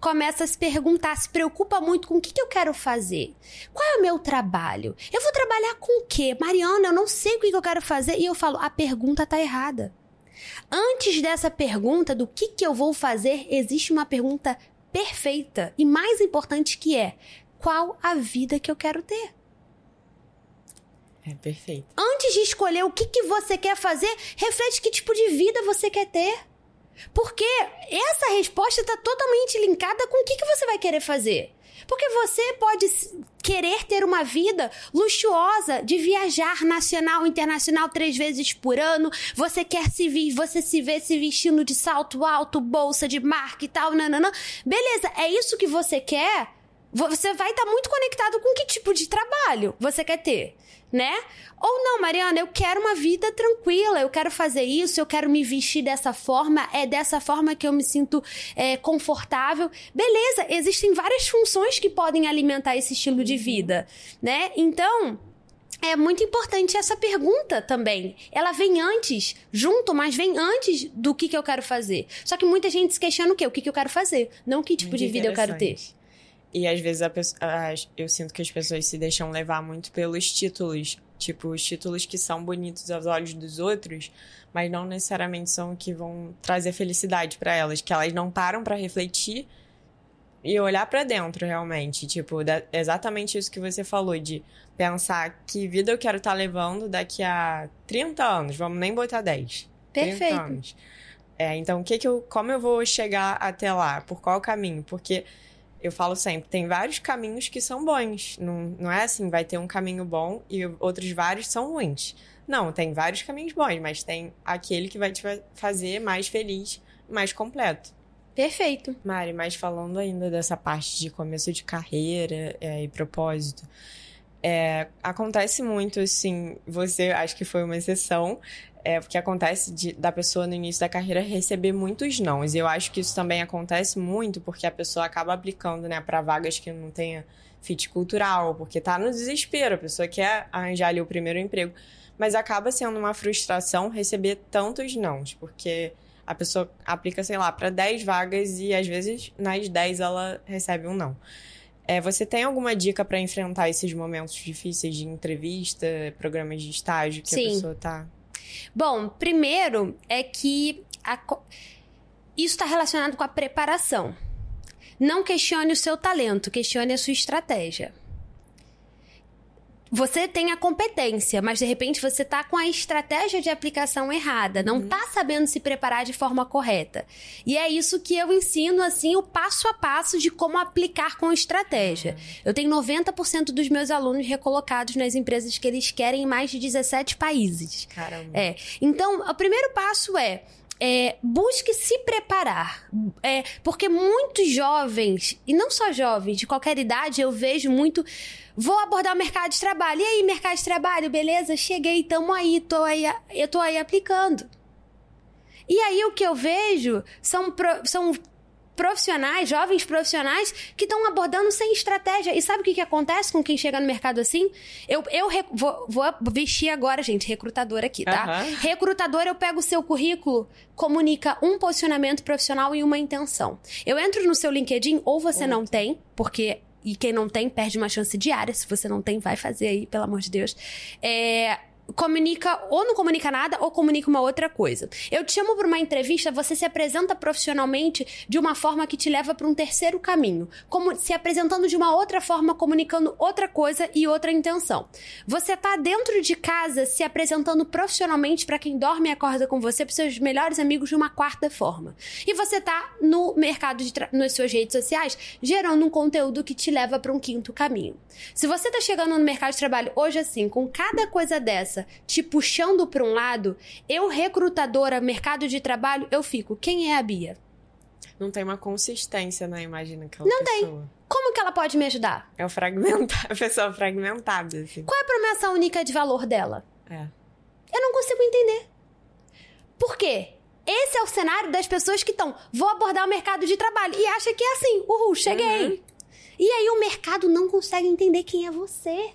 Começa a se perguntar, se preocupa muito com o que, que eu quero fazer. Qual é o meu trabalho? Eu vou trabalhar com o quê? Mariana, eu não sei o que, que eu quero fazer. E eu falo, a pergunta tá errada. Antes dessa pergunta do que, que eu vou fazer, existe uma pergunta perfeita e mais importante que é: qual a vida que eu quero ter? É perfeito. Antes de escolher o que, que você quer fazer, reflete que tipo de vida você quer ter. Porque essa resposta está totalmente linkada com o que, que você vai querer fazer. Porque você pode querer ter uma vida luxuosa de viajar nacional, internacional três vezes por ano. Você quer se vir, você se vê se vestindo de salto alto, bolsa de marca e tal, nananã. Beleza, é isso que você quer? Você vai estar tá muito conectado com que tipo de trabalho você quer ter, né? Ou não, Mariana, eu quero uma vida tranquila, eu quero fazer isso, eu quero me vestir dessa forma, é dessa forma que eu me sinto é, confortável. Beleza, existem várias funções que podem alimentar esse estilo de vida, né? Então, é muito importante essa pergunta também. Ela vem antes, junto, mas vem antes do que, que eu quero fazer. Só que muita gente se questiona o quê? O que, que eu quero fazer, não que tipo muito de vida eu quero ter. E às vezes a pessoa, eu sinto que as pessoas se deixam levar muito pelos títulos. Tipo, os títulos que são bonitos aos olhos dos outros, mas não necessariamente são que vão trazer felicidade para elas. Que elas não param para refletir e olhar para dentro realmente. Tipo, exatamente isso que você falou, de pensar que vida eu quero estar tá levando daqui a 30 anos. Vamos nem botar 10. Perfeito. anos. É, então, o que que eu, como eu vou chegar até lá? Por qual caminho? Porque eu falo sempre, tem vários caminhos que são bons. Não, não é assim, vai ter um caminho bom e outros vários são ruins. Não, tem vários caminhos bons, mas tem aquele que vai te fazer mais feliz, mais completo. Perfeito. Mari, mas falando ainda dessa parte de começo de carreira é, e propósito, é, acontece muito, assim, você acho que foi uma exceção, é, porque acontece de, da pessoa no início da carreira receber muitos nãos. E eu acho que isso também acontece muito porque a pessoa acaba aplicando, né, para vagas que não tenha fit cultural, porque tá no desespero, a pessoa quer arranjar ali o primeiro emprego. Mas acaba sendo uma frustração receber tantos nãos, porque a pessoa aplica, sei lá, para 10 vagas e às vezes nas 10 ela recebe um não. É, você tem alguma dica para enfrentar esses momentos difíceis de entrevista, programas de estágio que Sim. a pessoa tá Bom, primeiro é que a, isso está relacionado com a preparação. Não questione o seu talento, questione a sua estratégia você tem a competência, mas de repente você tá com a estratégia de aplicação errada, não uhum. tá sabendo se preparar de forma correta. E é isso que eu ensino assim o passo a passo de como aplicar com estratégia. Eu tenho 90% dos meus alunos recolocados nas empresas que eles querem em mais de 17 países. Caramba. É. Então, o primeiro passo é é, busque se preparar. É, porque muitos jovens, e não só jovens, de qualquer idade, eu vejo muito. Vou abordar o mercado de trabalho. E aí, mercado de trabalho, beleza? Cheguei, tamo aí, tô aí, eu tô aí aplicando. E aí o que eu vejo são, são profissionais, jovens profissionais, que estão abordando sem estratégia. E sabe o que, que acontece com quem chega no mercado assim? Eu, eu vou, vou vestir agora, gente, recrutador aqui, tá? Uhum. Recrutador, eu pego o seu currículo, comunica um posicionamento profissional e uma intenção. Eu entro no seu LinkedIn, ou você uhum. não tem, porque e quem não tem perde uma chance diária. Se você não tem, vai fazer aí, pelo amor de Deus. É, comunica ou não comunica nada ou comunica uma outra coisa. Eu te chamo para uma entrevista, você se apresenta profissionalmente de uma forma que te leva para um terceiro caminho, como se apresentando de uma outra forma, comunicando outra coisa e outra intenção. Você tá dentro de casa se apresentando profissionalmente para quem dorme e acorda com você, para seus melhores amigos de uma quarta forma. E você tá no mercado de nas suas redes sociais gerando um conteúdo que te leva para um quinto caminho. Se você tá chegando no mercado de trabalho hoje assim, com cada coisa dessa te puxando para um lado, eu, recrutadora, mercado de trabalho, eu fico. Quem é a Bia? Não tem uma consistência na imagem daquela Não pessoa. Não tem. Como que ela pode me ajudar? É o fragmentar, a pessoa fragmentada, assim. Qual é a promessa única de valor dela? É. Eu não consigo entender. Por quê? Esse é o cenário das pessoas que estão, vou abordar o mercado de trabalho e acha que é assim, uhul, cheguei. Uhum. E aí o mercado não consegue entender quem é você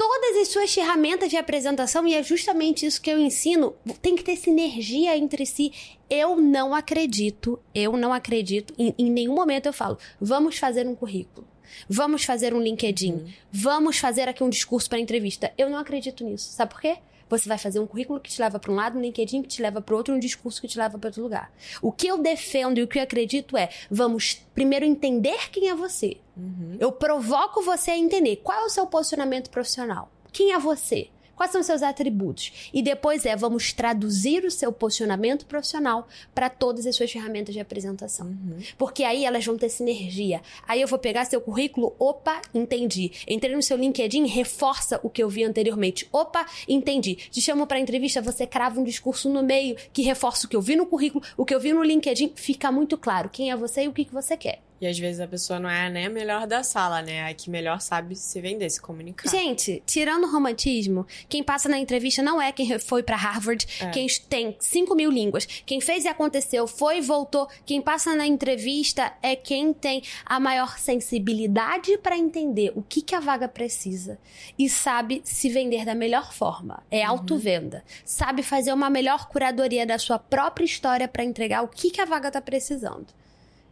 todas as suas ferramentas de apresentação, e é justamente isso que eu ensino, tem que ter sinergia entre si. Eu não acredito, eu não acredito, em, em nenhum momento eu falo, vamos fazer um currículo. Vamos fazer um LinkedIn. Uhum. Vamos fazer aqui um discurso para entrevista. Eu não acredito nisso. Sabe por quê? Você vai fazer um currículo que te leva para um lado, um LinkedIn que te leva para outro, um discurso que te leva para outro lugar. O que eu defendo e o que eu acredito é: vamos primeiro entender quem é você. Uhum. Eu provoco você a entender qual é o seu posicionamento profissional. Quem é você? Quais são os seus atributos? E depois é, vamos traduzir o seu posicionamento profissional para todas as suas ferramentas de apresentação. Uhum. Porque aí elas vão ter sinergia. Aí eu vou pegar seu currículo, opa, entendi. Entrei no seu LinkedIn, reforça o que eu vi anteriormente. Opa, entendi. Te chamo para entrevista, você crava um discurso no meio que reforça o que eu vi no currículo, o que eu vi no LinkedIn, fica muito claro quem é você e o que, que você quer. E às vezes a pessoa não é nem a melhor da sala, né? A que melhor sabe se vender, se comunicar. Gente, tirando o romantismo, quem passa na entrevista não é quem foi para Harvard, é. quem tem 5 mil línguas. Quem fez e aconteceu, foi e voltou. Quem passa na entrevista é quem tem a maior sensibilidade para entender o que, que a vaga precisa e sabe se vender da melhor forma. É uhum. autovenda. Sabe fazer uma melhor curadoria da sua própria história para entregar o que, que a vaga tá precisando.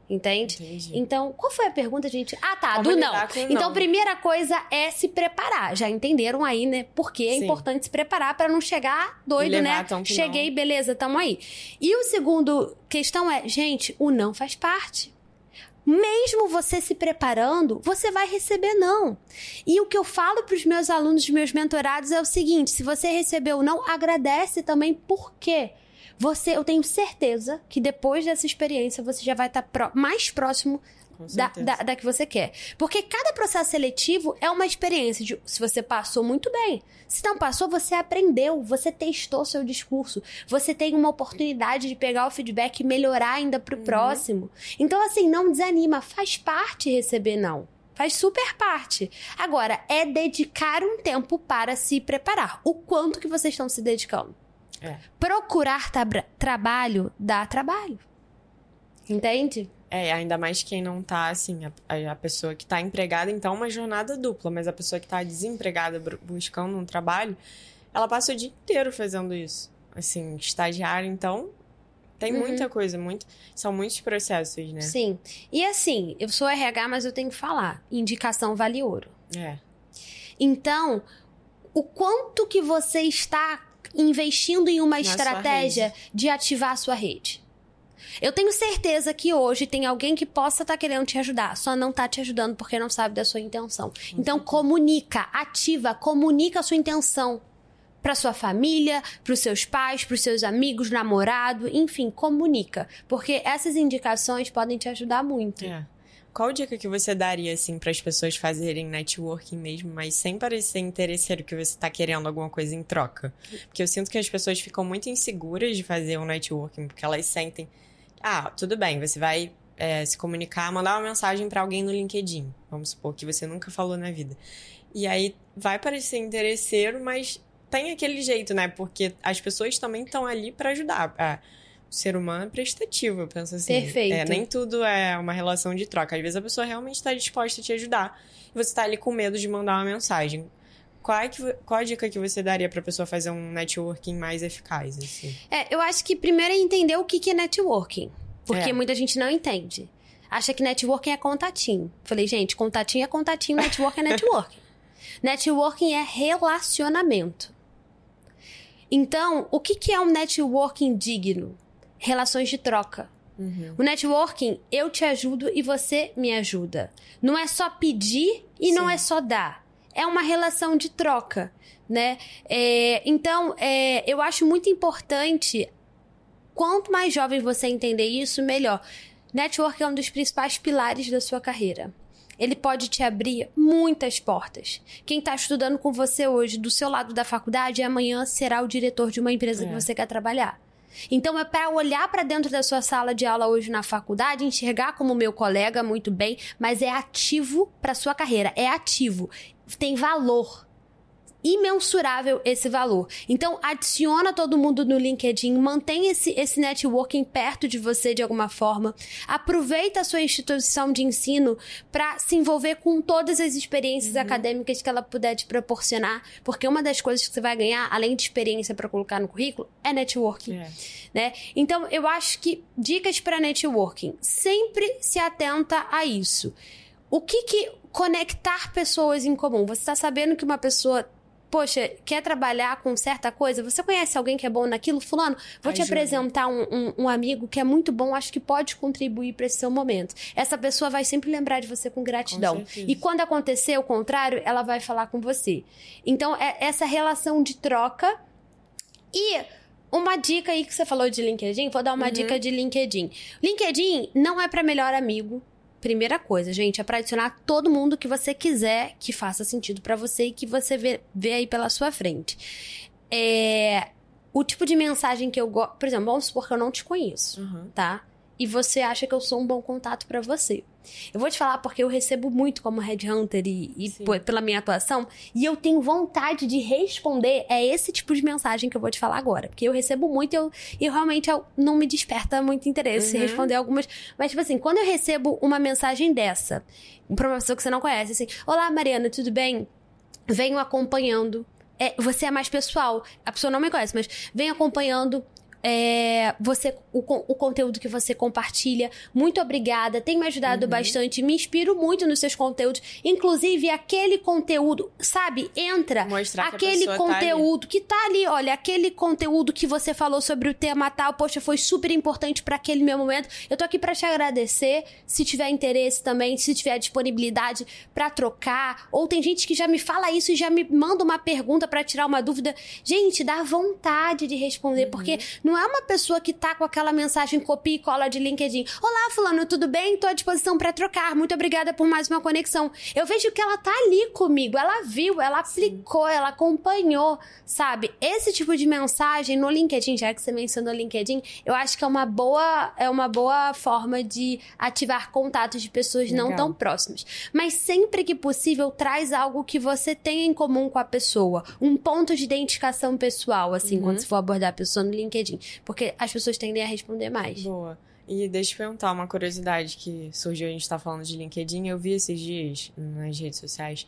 Entende? Entendi. Então, qual foi a pergunta, gente? Ah, tá, Como do não. Então, primeira coisa é se preparar. Já entenderam aí, né? Porque é Sim. importante se preparar para não chegar doido, né? Cheguei, não. beleza, tamo aí. E o segundo questão é, gente, o não faz parte. Mesmo você se preparando, você vai receber não. E o que eu falo para os meus alunos, os meus mentorados é o seguinte: se você recebeu não, agradece também por quê? Você, eu tenho certeza que depois dessa experiência você já vai estar tá mais próximo da, da, da, que você quer. Porque cada processo seletivo é uma experiência de se você passou muito bem. Se não passou, você aprendeu, você testou seu discurso, você tem uma oportunidade de pegar o feedback e melhorar ainda pro uhum. próximo. Então, assim, não desanima, faz parte receber não. Faz super parte. Agora, é dedicar um tempo para se preparar. O quanto que vocês estão se dedicando? É. Procurar trabalho dá trabalho. Entende? É, ainda mais quem não tá, assim, a, a pessoa que tá empregada, então, é uma jornada dupla, mas a pessoa que tá desempregada buscando um trabalho, ela passa o dia inteiro fazendo isso. Assim, estagiário, então, tem uhum. muita coisa, muito, são muitos processos, né? Sim. E assim, eu sou RH, mas eu tenho que falar, indicação vale ouro. É. Então, o quanto que você está investindo em uma Na estratégia de ativar a sua rede. Eu tenho certeza que hoje tem alguém que possa estar tá querendo te ajudar, só não está te ajudando porque não sabe da sua intenção. Então comunica, ativa, comunica a sua intenção para sua família, para os seus pais, para os seus amigos, namorado, enfim, comunica, porque essas indicações podem te ajudar muito. É. Qual dica que você daria, assim, para as pessoas fazerem networking mesmo, mas sem parecer interesseiro que você está querendo alguma coisa em troca? Porque eu sinto que as pessoas ficam muito inseguras de fazer um networking, porque elas sentem. Ah, tudo bem, você vai é, se comunicar, mandar uma mensagem para alguém no LinkedIn. Vamos supor que você nunca falou na vida. E aí vai parecer interesseiro, mas tem aquele jeito, né? Porque as pessoas também estão ali para ajudar. Ah, o ser humano é prestativo, eu penso assim. Perfeito. É, nem tudo é uma relação de troca. Às vezes a pessoa realmente está disposta a te ajudar e você está ali com medo de mandar uma mensagem. Qual, é que, qual a dica que você daria para a pessoa fazer um networking mais eficaz? Assim? É, eu acho que primeiro é entender o que, que é networking. Porque é. muita gente não entende. Acha que networking é contatinho. Falei, gente, contatinho é contatinho, networking é networking. networking é relacionamento. Então, o que, que é um networking digno? Relações de troca. Uhum. O networking, eu te ajudo e você me ajuda. Não é só pedir e Sim. não é só dar. É uma relação de troca, né? É, então, é, eu acho muito importante. Quanto mais jovem você entender isso, melhor. Networking é um dos principais pilares da sua carreira. Ele pode te abrir muitas portas. Quem está estudando com você hoje, do seu lado da faculdade, amanhã será o diretor de uma empresa é. que você quer trabalhar. Então é para olhar para dentro da sua sala de aula hoje na faculdade, enxergar como meu colega muito bem, mas é ativo para sua carreira, é ativo, tem valor imensurável esse valor. Então, adiciona todo mundo no LinkedIn, mantém esse, esse networking perto de você de alguma forma. Aproveita a sua instituição de ensino para se envolver com todas as experiências uhum. acadêmicas que ela puder te proporcionar, porque uma das coisas que você vai ganhar, além de experiência para colocar no currículo, é networking. É. Né? Então, eu acho que dicas para networking, sempre se atenta a isso. O que que conectar pessoas em comum? Você está sabendo que uma pessoa poxa, quer trabalhar com certa coisa? Você conhece alguém que é bom naquilo? Fulano, vou te apresentar um, um, um, amigo que é muito bom, acho que pode contribuir para esse seu momento. Essa pessoa vai sempre lembrar de você com gratidão. Com e quando acontecer o contrário, ela vai falar com você. Então, é essa relação de troca. E uma dica aí que você falou de LinkedIn, vou dar uma uhum. dica de LinkedIn. LinkedIn não é para melhor amigo, Primeira coisa, gente, é para adicionar todo mundo que você quiser que faça sentido para você e que você vê, vê aí pela sua frente. É, o tipo de mensagem que eu gosto. Por exemplo, vamos supor que eu não te conheço, uhum. tá? e você acha que eu sou um bom contato para você. Eu vou te falar porque eu recebo muito como headhunter e, e pela minha atuação, e eu tenho vontade de responder é esse tipo de mensagem que eu vou te falar agora. Porque eu recebo muito e eu, eu realmente eu, não me desperta muito interesse uhum. responder algumas. Mas, tipo assim, quando eu recebo uma mensagem dessa, pra uma pessoa que você não conhece, assim, Olá, Mariana, tudo bem? Venho acompanhando é, você é mais pessoal. A pessoa não me conhece, mas vem acompanhando é, você o, o, conteúdo que você compartilha. Muito obrigada, tem me ajudado uhum. bastante. Me inspiro muito nos seus conteúdos. Inclusive, aquele conteúdo, sabe? Entra Mostrar aquele que conteúdo tá que tá ali. Olha, aquele conteúdo que você falou sobre o tema tal, poxa, foi super importante para aquele meu momento. Eu tô aqui para te agradecer. Se tiver interesse também, se tiver disponibilidade para trocar. Ou tem gente que já me fala isso e já me manda uma pergunta para tirar uma dúvida. Gente, dá vontade de responder, uhum. porque não é uma pessoa que tá com aquela mensagem copia e cola de LinkedIn. Olá, fulano, tudo bem? Tô à disposição para trocar. Muito obrigada por mais uma conexão. Eu vejo que ela tá ali comigo, ela viu, ela aplicou, ela acompanhou, sabe? Esse tipo de mensagem no LinkedIn, já que você mencionou LinkedIn, eu acho que é uma boa, é uma boa forma de ativar contatos de pessoas Legal. não tão próximas. Mas sempre que possível, traz algo que você tenha em comum com a pessoa, um ponto de identificação pessoal, assim, uhum. quando você for abordar a pessoa no LinkedIn. Porque as pessoas tendem a responder mais. Boa. E deixa eu perguntar uma curiosidade que surgiu, a gente tá falando de LinkedIn, eu vi esses dias nas redes sociais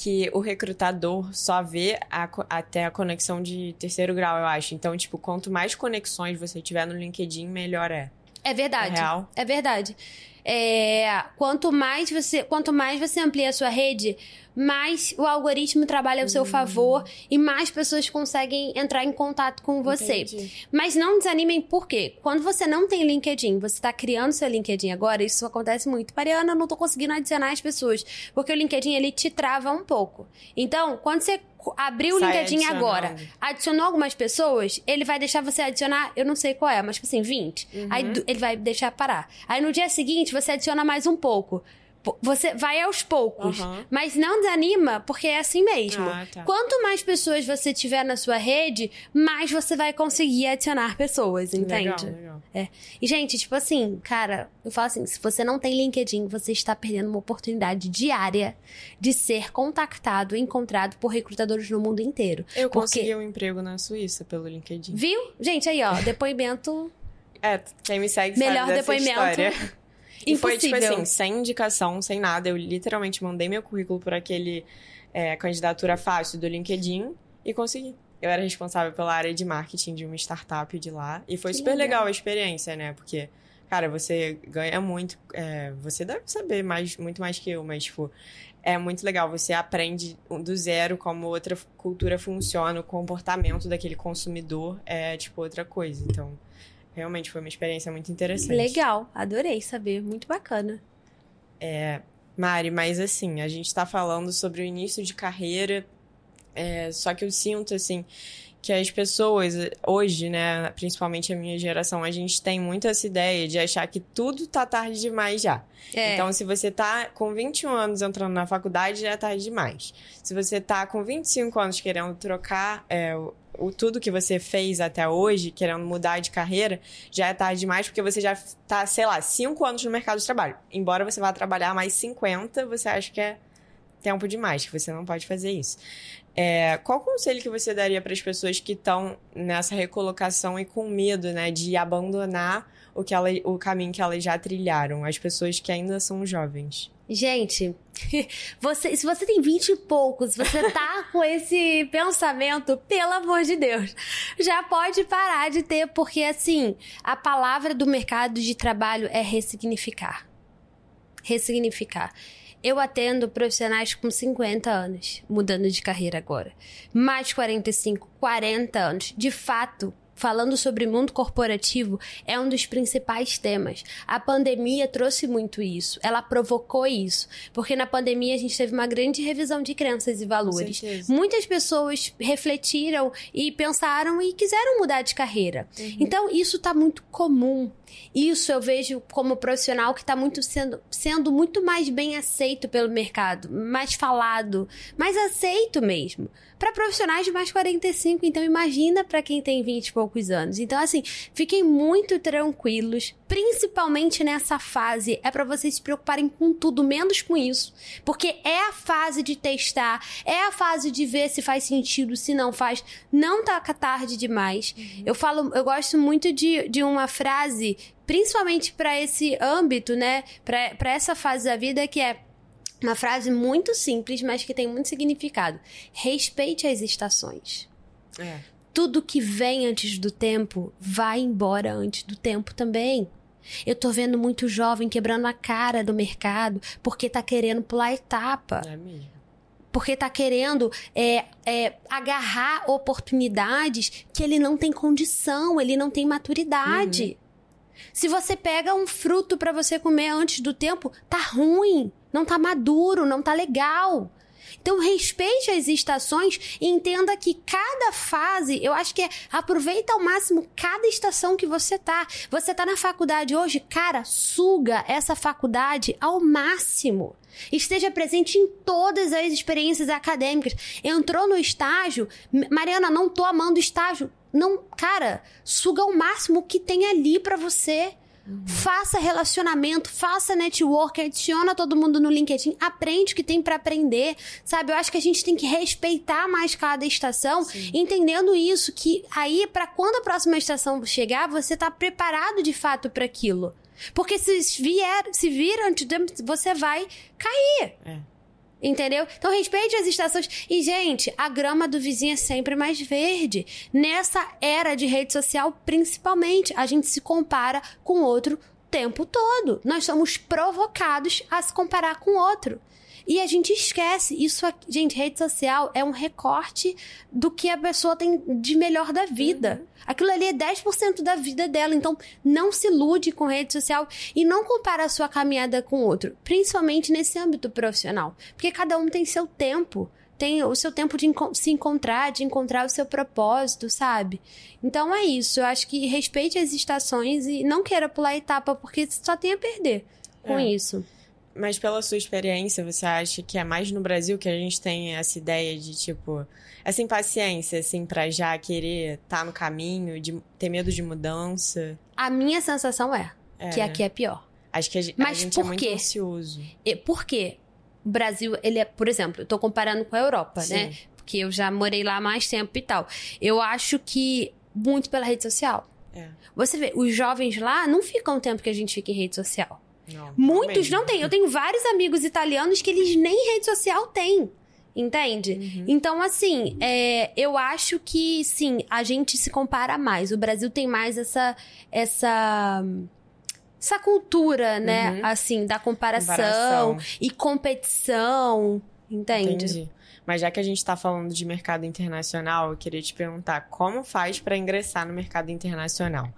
que o recrutador só vê a, até a conexão de terceiro grau, eu acho. Então, tipo, quanto mais conexões você tiver no LinkedIn, melhor é. É verdade. É real? É verdade. É, quanto mais você, quanto mais você amplia a sua rede, mais o algoritmo trabalha ao seu hum. favor e mais pessoas conseguem entrar em contato com você. Entendi. Mas não desanimem, por quê? Quando você não tem LinkedIn, você está criando seu LinkedIn agora, isso acontece muito. Mariana, eu não estou conseguindo adicionar as pessoas, porque o LinkedIn ele te trava um pouco. Então, quando você abriu o LinkedIn agora, adicionou algumas pessoas, ele vai deixar você adicionar, eu não sei qual é, mas tipo assim, 20. Uhum. Aí ele vai deixar parar. Aí no dia seguinte você adiciona mais um pouco. Você vai aos poucos. Uhum. Mas não desanima, porque é assim mesmo. Ah, tá. Quanto mais pessoas você tiver na sua rede, mais você vai conseguir adicionar pessoas, entende? Legal, legal. É. E, gente, tipo assim, cara, eu falo assim: se você não tem LinkedIn, você está perdendo uma oportunidade diária de ser contactado e encontrado por recrutadores no mundo inteiro. Eu porque... consegui um emprego na Suíça pelo LinkedIn. Viu? Gente, aí, ó, depoimento. É, quem me segue Melhor sabe depoimento. História. E foi, tipo assim, sem indicação, sem nada. Eu literalmente mandei meu currículo por aquele é, candidatura fácil do LinkedIn e consegui. Eu era responsável pela área de marketing de uma startup de lá. E foi que super legal. legal a experiência, né? Porque, cara, você ganha muito. É, você deve saber mais, muito mais que eu, mas, tipo, é muito legal. Você aprende do zero como outra cultura funciona, o comportamento daquele consumidor é, tipo, outra coisa. Então, Realmente foi uma experiência muito interessante. Legal, adorei saber, muito bacana. É, Mari, mas assim, a gente tá falando sobre o início de carreira, é, só que eu sinto, assim, que as pessoas, hoje, né, principalmente a minha geração, a gente tem muito essa ideia de achar que tudo tá tarde demais já. É. Então, se você tá com 21 anos entrando na faculdade, já é tarde demais. Se você tá com 25 anos querendo trocar é, o tudo que você fez até hoje, querendo mudar de carreira, já é tarde demais, porque você já tá, sei lá, 5 anos no mercado de trabalho. Embora você vá trabalhar mais 50, você acha que é tempo demais, que você não pode fazer isso. É, qual conselho que você daria para as pessoas que estão nessa recolocação e com medo, né, de abandonar o, que ela, o caminho que elas já trilharam, as pessoas que ainda são jovens? Gente, você, se você tem vinte e poucos, você tá com esse pensamento, pelo amor de Deus, já pode parar de ter, porque assim, a palavra do mercado de trabalho é ressignificar. Ressignificar. Eu atendo profissionais com 50 anos, mudando de carreira agora. Mais 45, 40 anos. De fato, falando sobre mundo corporativo é um dos principais temas. A pandemia trouxe muito isso, ela provocou isso, porque na pandemia a gente teve uma grande revisão de crenças e valores. Muitas pessoas refletiram e pensaram e quiseram mudar de carreira. Uhum. Então isso está muito comum. Isso eu vejo como profissional que está muito sendo, sendo muito mais bem aceito pelo mercado, mais falado, mais aceito mesmo. Para profissionais de mais 45. Então, imagina para quem tem 20 e poucos anos. Então, assim, fiquem muito tranquilos, principalmente nessa fase. É para vocês se preocuparem com tudo, menos com isso. Porque é a fase de testar, é a fase de ver se faz sentido, se não faz. Não tá tarde demais. Uhum. Eu falo, eu gosto muito de, de uma frase, principalmente para esse âmbito, né? Para essa fase da vida que é uma frase muito simples, mas que tem muito significado. Respeite as estações. É. Tudo que vem antes do tempo vai embora antes do tempo também. Eu tô vendo muito jovem quebrando a cara do mercado porque tá querendo pular etapa. É mesmo. Porque tá querendo é, é, agarrar oportunidades que ele não tem condição, ele não tem maturidade. Uhum. Se você pega um fruto para você comer antes do tempo, tá ruim não tá maduro, não tá legal. Então respeite as estações e entenda que cada fase, eu acho que é aproveita ao máximo cada estação que você tá. Você tá na faculdade hoje, cara, suga essa faculdade ao máximo. Esteja presente em todas as experiências acadêmicas. Entrou no estágio, Mariana, não tô amando estágio. Não, cara, suga ao máximo o que tem ali para você. Faça relacionamento, faça network, adiciona todo mundo no LinkedIn, aprende o que tem para aprender, sabe? Eu acho que a gente tem que respeitar mais cada estação, Sim. entendendo isso que aí para quando a próxima estação chegar, você tá preparado de fato para aquilo. Porque se vier, se vir antes, você vai cair. É. Entendeu? Então respeite as estações. E, gente, a grama do vizinho é sempre mais verde. Nessa era de rede social, principalmente, a gente se compara com outro tempo todo. Nós somos provocados a se comparar com outro. E a gente esquece. Isso aqui, gente, rede social é um recorte do que a pessoa tem de melhor da vida. Uhum. Aquilo ali é 10% da vida dela. Então, não se ilude com rede social e não compara a sua caminhada com outro, principalmente nesse âmbito profissional. Porque cada um tem seu tempo tem o seu tempo de se encontrar, de encontrar o seu propósito, sabe? Então é isso. Eu acho que respeite as estações e não queira pular etapa, porque só tem a perder com é. isso. Mas pela sua experiência, você acha que é mais no Brasil que a gente tem essa ideia de, tipo, essa impaciência, assim, pra já querer estar tá no caminho, de ter medo de mudança? A minha sensação é, é que aqui é pior. Acho que a, Mas a gente é muito ansioso. Por quê? O Brasil, ele é, por exemplo, eu tô comparando com a Europa, Sim. né? Porque eu já morei lá há mais tempo e tal. Eu acho que muito pela rede social. É. Você vê, os jovens lá não ficam o tempo que a gente fica em rede social. Não, Muitos não têm. Eu tenho vários amigos italianos que eles nem rede social têm. Entende? Uhum. Então, assim, é, eu acho que sim, a gente se compara mais. O Brasil tem mais essa. essa essa cultura, né? Uhum. Assim, da comparação, comparação, e competição. Entende? Entendi. Mas já que a gente está falando de mercado internacional, eu queria te perguntar como faz para ingressar no mercado internacional?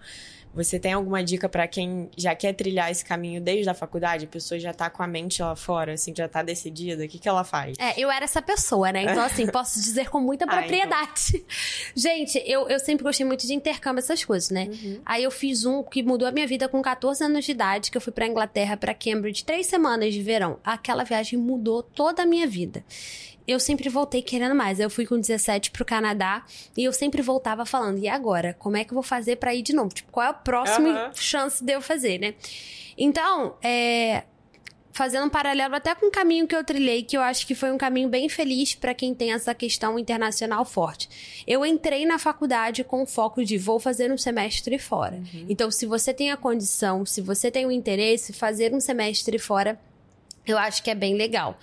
Você tem alguma dica para quem já quer trilhar esse caminho desde a faculdade? A pessoa já tá com a mente lá fora, assim, já tá decidida? O que, que ela faz? É, eu era essa pessoa, né? Então, assim, posso dizer com muita propriedade. Ah, então... Gente, eu, eu sempre gostei muito de intercâmbio, essas coisas, né? Uhum. Aí eu fiz um que mudou a minha vida com 14 anos de idade, que eu fui pra Inglaterra, para Cambridge, três semanas de verão. Aquela viagem mudou toda a minha vida eu sempre voltei querendo mais. Eu fui com 17 pro Canadá e eu sempre voltava falando, e agora? Como é que eu vou fazer para ir de novo? Tipo, qual é a próxima uhum. chance de eu fazer, né? Então, é, fazendo um paralelo até com o caminho que eu trilhei, que eu acho que foi um caminho bem feliz para quem tem essa questão internacional forte. Eu entrei na faculdade com o foco de vou fazer um semestre fora. Uhum. Então, se você tem a condição, se você tem o interesse, fazer um semestre fora, eu acho que é bem legal.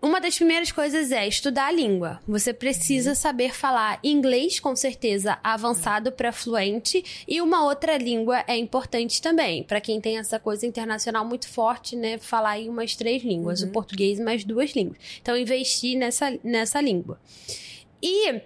Uma das primeiras coisas é estudar a língua. Você precisa uhum. saber falar inglês, com certeza, avançado para fluente, e uma outra língua é importante também. Para quem tem essa coisa internacional muito forte, né? Falar em umas três línguas, uhum. o português e mais duas línguas. Então, investir nessa, nessa língua. E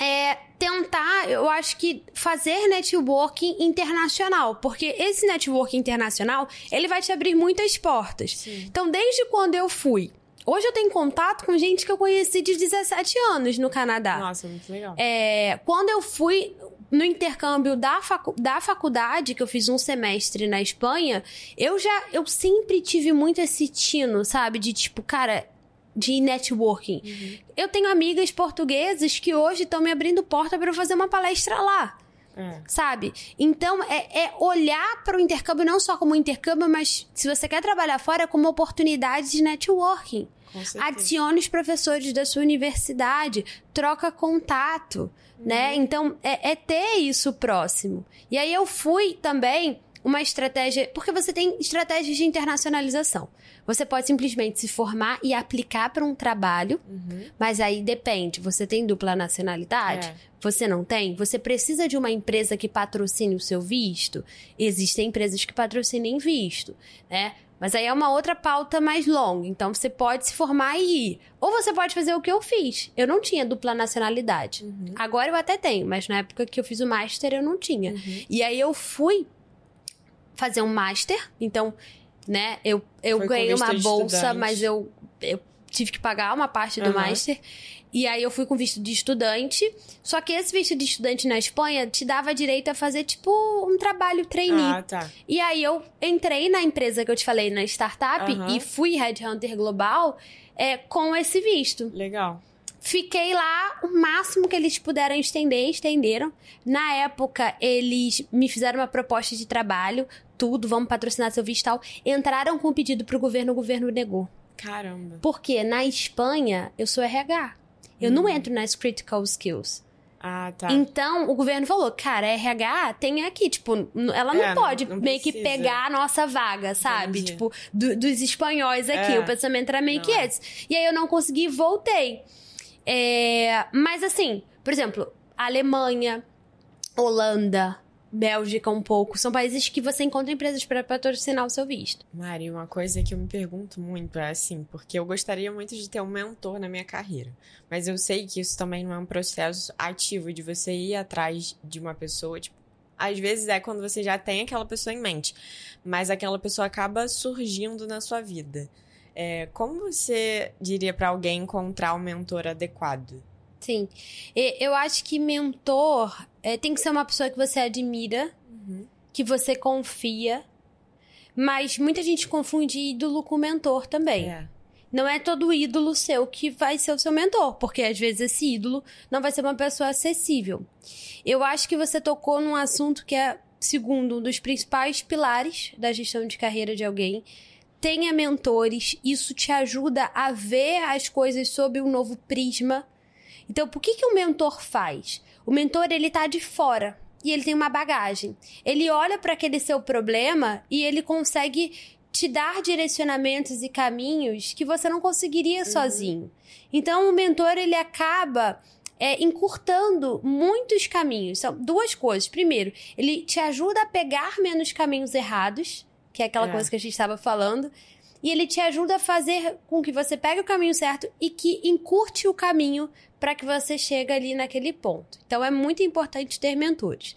é, tentar, eu acho que fazer networking internacional, porque esse networking internacional, ele vai te abrir muitas portas. Sim. Então, desde quando eu fui Hoje eu tenho contato com gente que eu conheci de 17 anos no Canadá. Nossa, muito legal. É, quando eu fui no intercâmbio da, facu da faculdade, que eu fiz um semestre na Espanha, eu já. Eu sempre tive muito esse tino, sabe? De tipo, cara, de networking. Uhum. Eu tenho amigas portuguesas que hoje estão me abrindo porta para fazer uma palestra lá. É. Sabe? Então, é, é olhar para o intercâmbio não só como intercâmbio, mas se você quer trabalhar fora, como oportunidade de networking. Adicione os professores da sua universidade, troca contato, uhum. né? Então, é, é ter isso próximo. E aí eu fui também uma estratégia. Porque você tem estratégias de internacionalização. Você pode simplesmente se formar e aplicar para um trabalho, uhum. mas aí depende. Você tem dupla nacionalidade? É. Você não tem? Você precisa de uma empresa que patrocine o seu visto? Existem empresas que patrocinem visto, né? Mas aí é uma outra pauta mais longa. Então você pode se formar e ir. Ou você pode fazer o que eu fiz. Eu não tinha dupla nacionalidade. Uhum. Agora eu até tenho, mas na época que eu fiz o master eu não tinha. Uhum. E aí eu fui fazer um master. Então né? Eu, eu ganhei uma bolsa, estudante. mas eu, eu tive que pagar uma parte do uhum. master. E aí eu fui com visto de estudante. Só que esse visto de estudante na Espanha te dava direito a fazer, tipo, um trabalho trainee. Ah, tá. E aí eu entrei na empresa que eu te falei, na startup, uhum. e fui Headhunter Global é, com esse visto. Legal. Fiquei lá o máximo que eles puderam estender, estenderam. Na época, eles me fizeram uma proposta de trabalho, tudo, vamos patrocinar seu visto e tal. Entraram com um pedido pro governo, o governo negou. Caramba. Porque na Espanha, eu sou RH. Eu hum. não entro nas critical skills. Ah, tá. Então, o governo falou, cara, RH tem aqui, tipo, ela não é, pode não, não meio precisa. que pegar a nossa vaga, sabe? Entendi. Tipo, do, dos espanhóis aqui. É. O pensamento era meio não. que esse. E aí eu não consegui voltei. É, mas assim, por exemplo, Alemanha, Holanda, Bélgica um pouco, são países que você encontra empresas para patrocinar o seu visto. Mari, uma coisa que eu me pergunto muito é assim, porque eu gostaria muito de ter um mentor na minha carreira, mas eu sei que isso também não é um processo ativo de você ir atrás de uma pessoa, tipo, às vezes é quando você já tem aquela pessoa em mente, mas aquela pessoa acaba surgindo na sua vida. É, como você diria para alguém encontrar um mentor adequado? Sim. Eu acho que mentor é, tem que ser uma pessoa que você admira, uhum. que você confia. Mas muita gente confunde ídolo com mentor também. É. Não é todo ídolo seu que vai ser o seu mentor, porque às vezes esse ídolo não vai ser uma pessoa acessível. Eu acho que você tocou num assunto que é, segundo, um dos principais pilares da gestão de carreira de alguém, tenha mentores, isso te ajuda a ver as coisas sob um novo prisma. Então, por que, que o mentor faz? O mentor, ele tá de fora e ele tem uma bagagem. Ele olha para aquele seu problema e ele consegue te dar direcionamentos e caminhos que você não conseguiria uhum. sozinho. Então, o mentor, ele acaba é, encurtando muitos caminhos. São duas coisas. Primeiro, ele te ajuda a pegar menos caminhos errados que é aquela é. coisa que a gente estava falando. E ele te ajuda a fazer com que você pegue o caminho certo e que encurte o caminho para que você chegue ali naquele ponto. Então é muito importante ter mentores.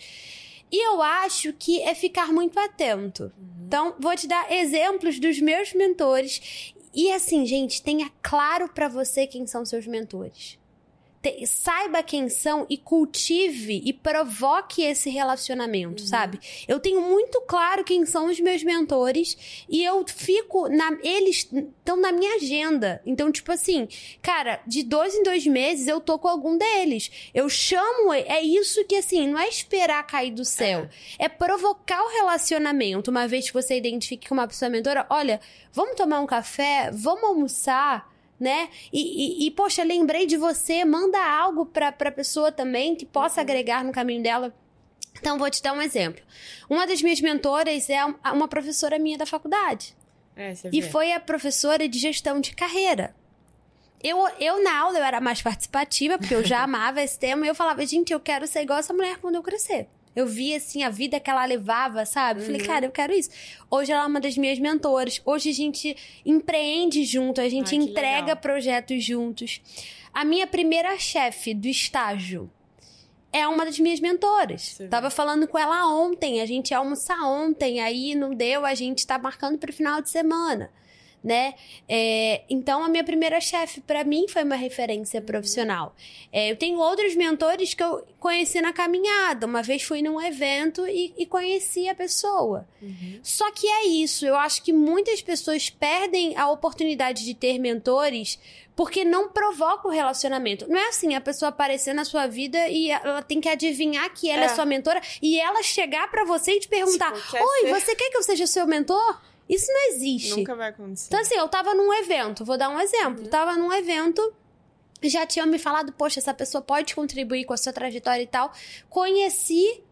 E eu acho que é ficar muito atento. Uhum. Então, vou te dar exemplos dos meus mentores. E assim, gente, tenha claro para você quem são seus mentores te, saiba quem são e cultive e provoque esse relacionamento, uhum. sabe? Eu tenho muito claro quem são os meus mentores e eu fico na eles estão na minha agenda. Então, tipo assim, cara, de dois em dois meses eu tô com algum deles. Eu chamo, é isso que assim, não é esperar cair do céu, é, é provocar o relacionamento. Uma vez que você identifique com uma pessoa mentora, olha, vamos tomar um café, vamos almoçar né? E, e, e, poxa, lembrei de você, manda algo pra, pra pessoa também que possa uhum. agregar no caminho dela. Então, vou te dar um exemplo. Uma das minhas mentoras é uma professora minha da faculdade. É, e foi a professora de gestão de carreira. Eu, eu, na aula, eu era mais participativa, porque eu já amava esse tema, e eu falava, gente, eu quero ser igual essa mulher quando eu crescer. Eu vi, assim, a vida que ela levava, sabe? Eu falei, uhum. cara, eu quero isso. Hoje ela é uma das minhas mentoras. Hoje a gente empreende junto, a gente Ai, entrega legal. projetos juntos. A minha primeira chefe do estágio é uma das minhas mentoras. Sim. Tava falando com ela ontem, a gente ia almoçar ontem, aí não deu, a gente tá marcando pro final de semana né? É, então, a minha primeira chefe, para mim, foi uma referência Uhum. profissional. É, eu tenho outros mentores que eu conheci na caminhada. Uma vez fui num evento e, e conheci a pessoa. Uhum. Só que é isso. Eu acho que muitas pessoas perdem a oportunidade de ter mentores porque não provoca o relacionamento. Não é assim, a pessoa aparecer na sua vida e ela tem que adivinhar que ela é, É. sua mentora e ela chegar pra você e te perguntar: Tipo, Oi, ser- você quer que eu seja seu mentor? Isso não existe. Nunca vai acontecer. Então, assim, eu tava num evento, vou dar um exemplo. Uhum. Tava num evento, já tinham me falado, poxa, essa pessoa pode contribuir com a sua trajetória e tal. Conheci,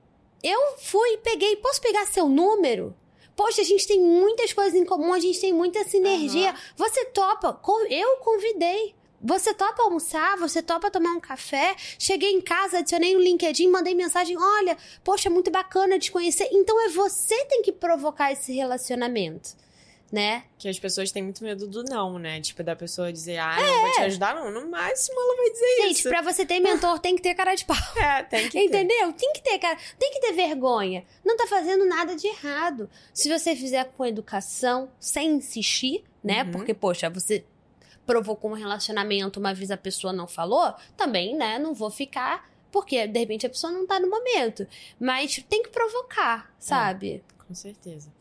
eu fui, peguei, posso pegar seu número? Poxa, a gente tem muitas coisas em comum, a gente tem muita sinergia. Aham. Você topa? Eu convidei. Você topa almoçar? Você topa tomar um café? Cheguei em casa, adicionei no LinkedIn, mandei mensagem: olha, poxa, muito bacana te conhecer. Então é você que tem que provocar esse relacionamento, né? Que as pessoas têm muito medo do não, né? Tipo, da pessoa dizer, ah, não vou te ajudar, não. No máximo ela vai dizer Gente, isso. pra você ter mentor, tem que ter cara de pau. É, tem que ter. Entendeu? Tem que ter cara, tem que ter vergonha. Não tá fazendo nada de errado. Se você fizer com educação, sem insistir, né? Uhum. Porque, poxa, você provocou um relacionamento, uma vez a pessoa não falou, também, né? Não vou ficar, porque de repente a pessoa não tá no momento. Mas tem que provocar, sabe? Com certeza.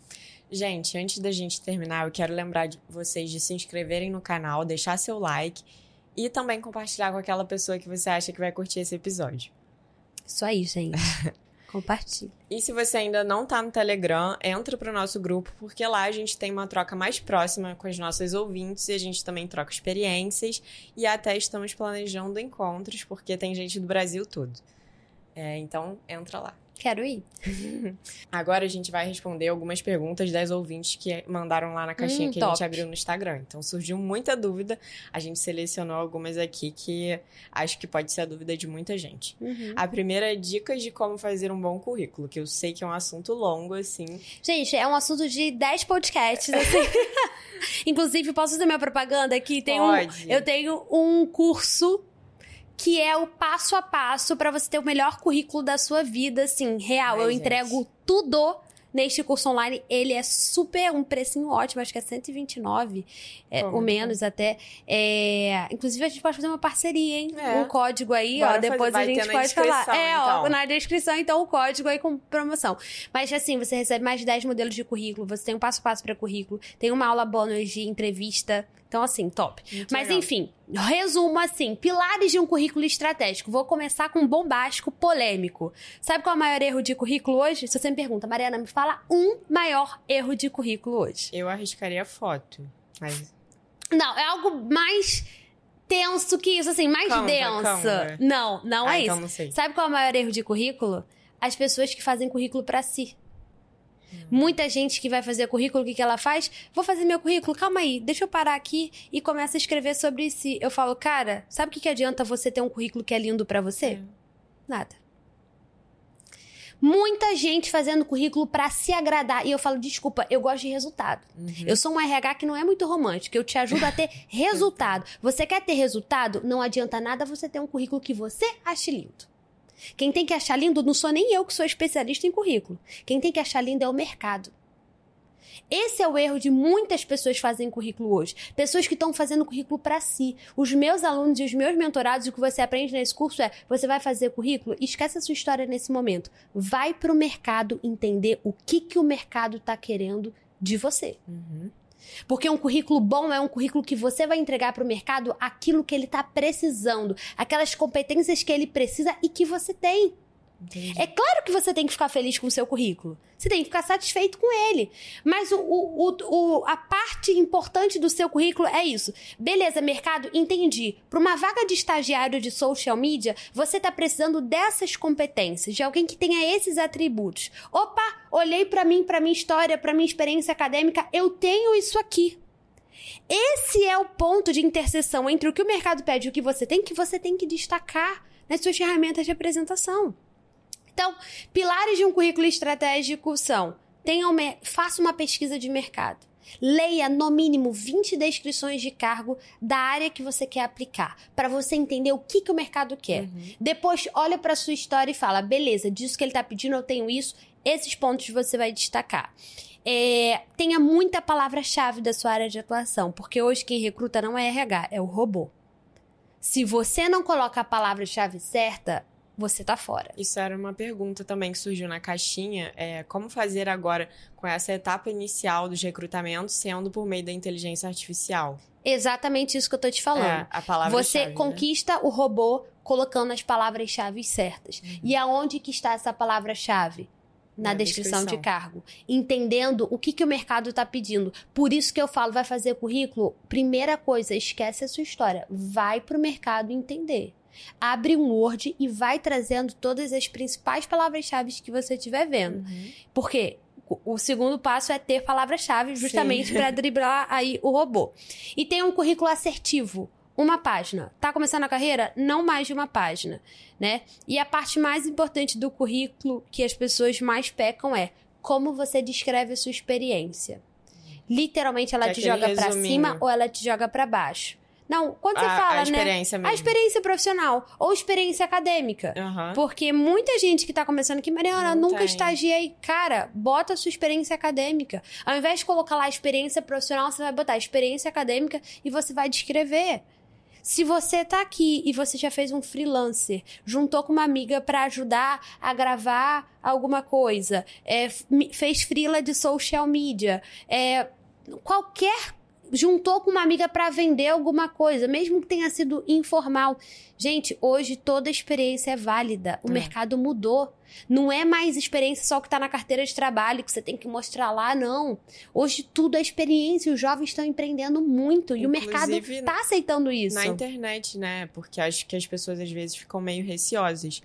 Gente, antes da gente terminar, eu quero lembrar de vocês de se inscreverem no canal, deixar seu like e também compartilhar com aquela pessoa que você acha que vai curtir esse episódio. Isso aí, gente. Compartilha. E se você ainda não tá no Telegram, entra pro nosso grupo, porque lá a gente tem uma troca mais próxima com as nossas ouvintes e a gente também troca experiências e até estamos planejando encontros, porque tem gente do Brasil todo. É, então, entra lá. Quero ir. Agora a gente vai responder algumas perguntas das ouvintes que mandaram lá na caixinha Hum, que a top. gente abriu no Instagram. Então surgiu muita dúvida, a gente selecionou algumas aqui que acho que pode ser a dúvida de muita gente. Uhum. A primeira é dicas de como fazer um bom currículo, que eu sei que é um assunto longo, assim. Gente, é um assunto de 10 podcasts, assim. Inclusive, posso fazer minha propaganda aqui? Tem um, Pode. eu tenho um curso que é o passo a passo pra você ter o melhor currículo da sua vida, assim, real. Ai, eu gente. entrego tudo neste curso online. Ele é super, um precinho ótimo, acho que é 129, é, ou muito menos até. É, inclusive, a gente pode fazer uma parceria, hein? É. Um código aí, Bora ó, depois fazer- a gente pode falar. É, ó, então. na descrição, então, o código aí com promoção. Mas assim, você recebe mais de 10 modelos de currículo, você tem um passo a passo para currículo, tem uma aula bônus de entrevista. Então, assim, top. Muito Mas legal. enfim, resumo assim: pilares de um currículo estratégico. Vou começar com um bombástico, polêmico. Sabe qual é o maior erro de currículo hoje? Se você me pergunta, Mariana, me fala um maior erro de currículo hoje. Eu arriscaria foto, mas Não, é algo mais tenso que isso, assim, mais Canva, denso. Canva. Não, não ah, é então isso. não sei. Sabe qual é o maior erro de currículo? As pessoas que fazem currículo pra si. Muita gente que vai fazer currículo, o que, que ela faz? Vou fazer meu currículo, calma aí, deixa eu parar aqui e começa a escrever sobre si. Eu falo, cara, sabe o que, que adianta você ter um currículo que é lindo pra você? É. Nada. Muita gente fazendo currículo pra se agradar. E eu falo, desculpa, eu gosto de resultado. Uhum. Eu sou um RH que não é muito romântico, eu te ajudo a ter resultado. Você quer ter resultado? Não adianta nada você ter um currículo que você ache lindo. Quem tem que achar lindo não sou nem eu que sou especialista em currículo. Quem tem que achar lindo é o mercado. Esse é o erro de muitas pessoas fazem currículo hoje. Pessoas que estão fazendo currículo para si. Os meus alunos e os meus mentorados, o que você aprende nesse curso é: você vai fazer currículo, esquece a sua história nesse momento. Vai pro mercado entender o que, que o mercado tá querendo de você. Uhum. Porque um currículo bom é um currículo que você vai entregar para o mercado aquilo que ele está precisando, aquelas competências que ele precisa e que você tem. É claro que você tem que ficar feliz com o seu currículo. Você tem que ficar satisfeito com ele. Mas o, o- o- a parte importante do seu currículo é isso. Beleza, mercado, entendi. Para uma vaga de estagiário de social media, você está precisando dessas competências, de alguém que tenha esses atributos. Opa, olhei para mim, para minha história, para minha experiência acadêmica, eu tenho isso aqui. Esse é o ponto de interseção entre o que o mercado pede e o que você tem, que você tem que destacar nas suas ferramentas de apresentação. Então, pilares de um currículo estratégico são: tenha uma, faça uma pesquisa de mercado. Leia no mínimo 20 descrições de cargo da área que você quer aplicar, para você entender o que, que o mercado quer. Uhum. Depois, olha para sua história e fala: beleza, disso que ele está pedindo, eu tenho isso. esses pontos você vai destacar. É, tenha muita palavra-chave da sua área de atuação, porque hoje quem recruta não é RH, é o robô. Se você não coloca a palavra-chave certa, você tá fora. Isso era uma pergunta também que surgiu na caixinha. É, como fazer agora com essa etapa inicial dos recrutamentos sendo por meio da inteligência artificial? Exatamente isso que eu tô te falando. É, a palavra Você né? conquista o robô colocando as palavras-chave certas. Uhum. E aonde que está essa palavra-chave? Na, na descrição, descrição, de cargo. Entendendo o que, que o mercado está pedindo. Por isso que eu falo, vai fazer currículo? Primeira coisa, esquece a sua história. Vai para o mercado entender. Abre um Word e vai trazendo todas as principais palavras-chave que você estiver vendo. Uhum. Porque o segundo passo é ter palavras-chave justamente para driblar aí o robô. E tem um currículo assertivo. Uma página. Tá começando a carreira? Não mais de uma página, né? E a parte mais importante do currículo que as pessoas mais pecam é como você descreve a sua experiência. Literalmente ela é te joga para cima ou ela te joga para baixo. Não, quando você a, fala, a experiência né? Mesmo. A experiência profissional ou experiência acadêmica. Uhum. Porque muita gente que tá começando aqui, Mariana, Não nunca tem. estagiei. Cara, bota a sua experiência acadêmica. Ao invés de colocar lá experiência profissional, você vai botar experiência acadêmica e você vai descrever. Se você tá aqui e você já fez um freelancer, juntou com uma amiga para ajudar a gravar alguma coisa, é, fez freela de social media, é, qualquer juntou com uma amiga para vender alguma coisa, mesmo que tenha sido informal. Gente, hoje toda experiência é válida. O é. mercado mudou. Não é mais experiência só que está na carteira de trabalho, que você tem que mostrar lá, não. Hoje tudo é experiência, os jovens estão empreendendo muito e Inclusive, o mercado está aceitando isso. Na internet, né? Porque acho que as pessoas às vezes ficam meio receosas.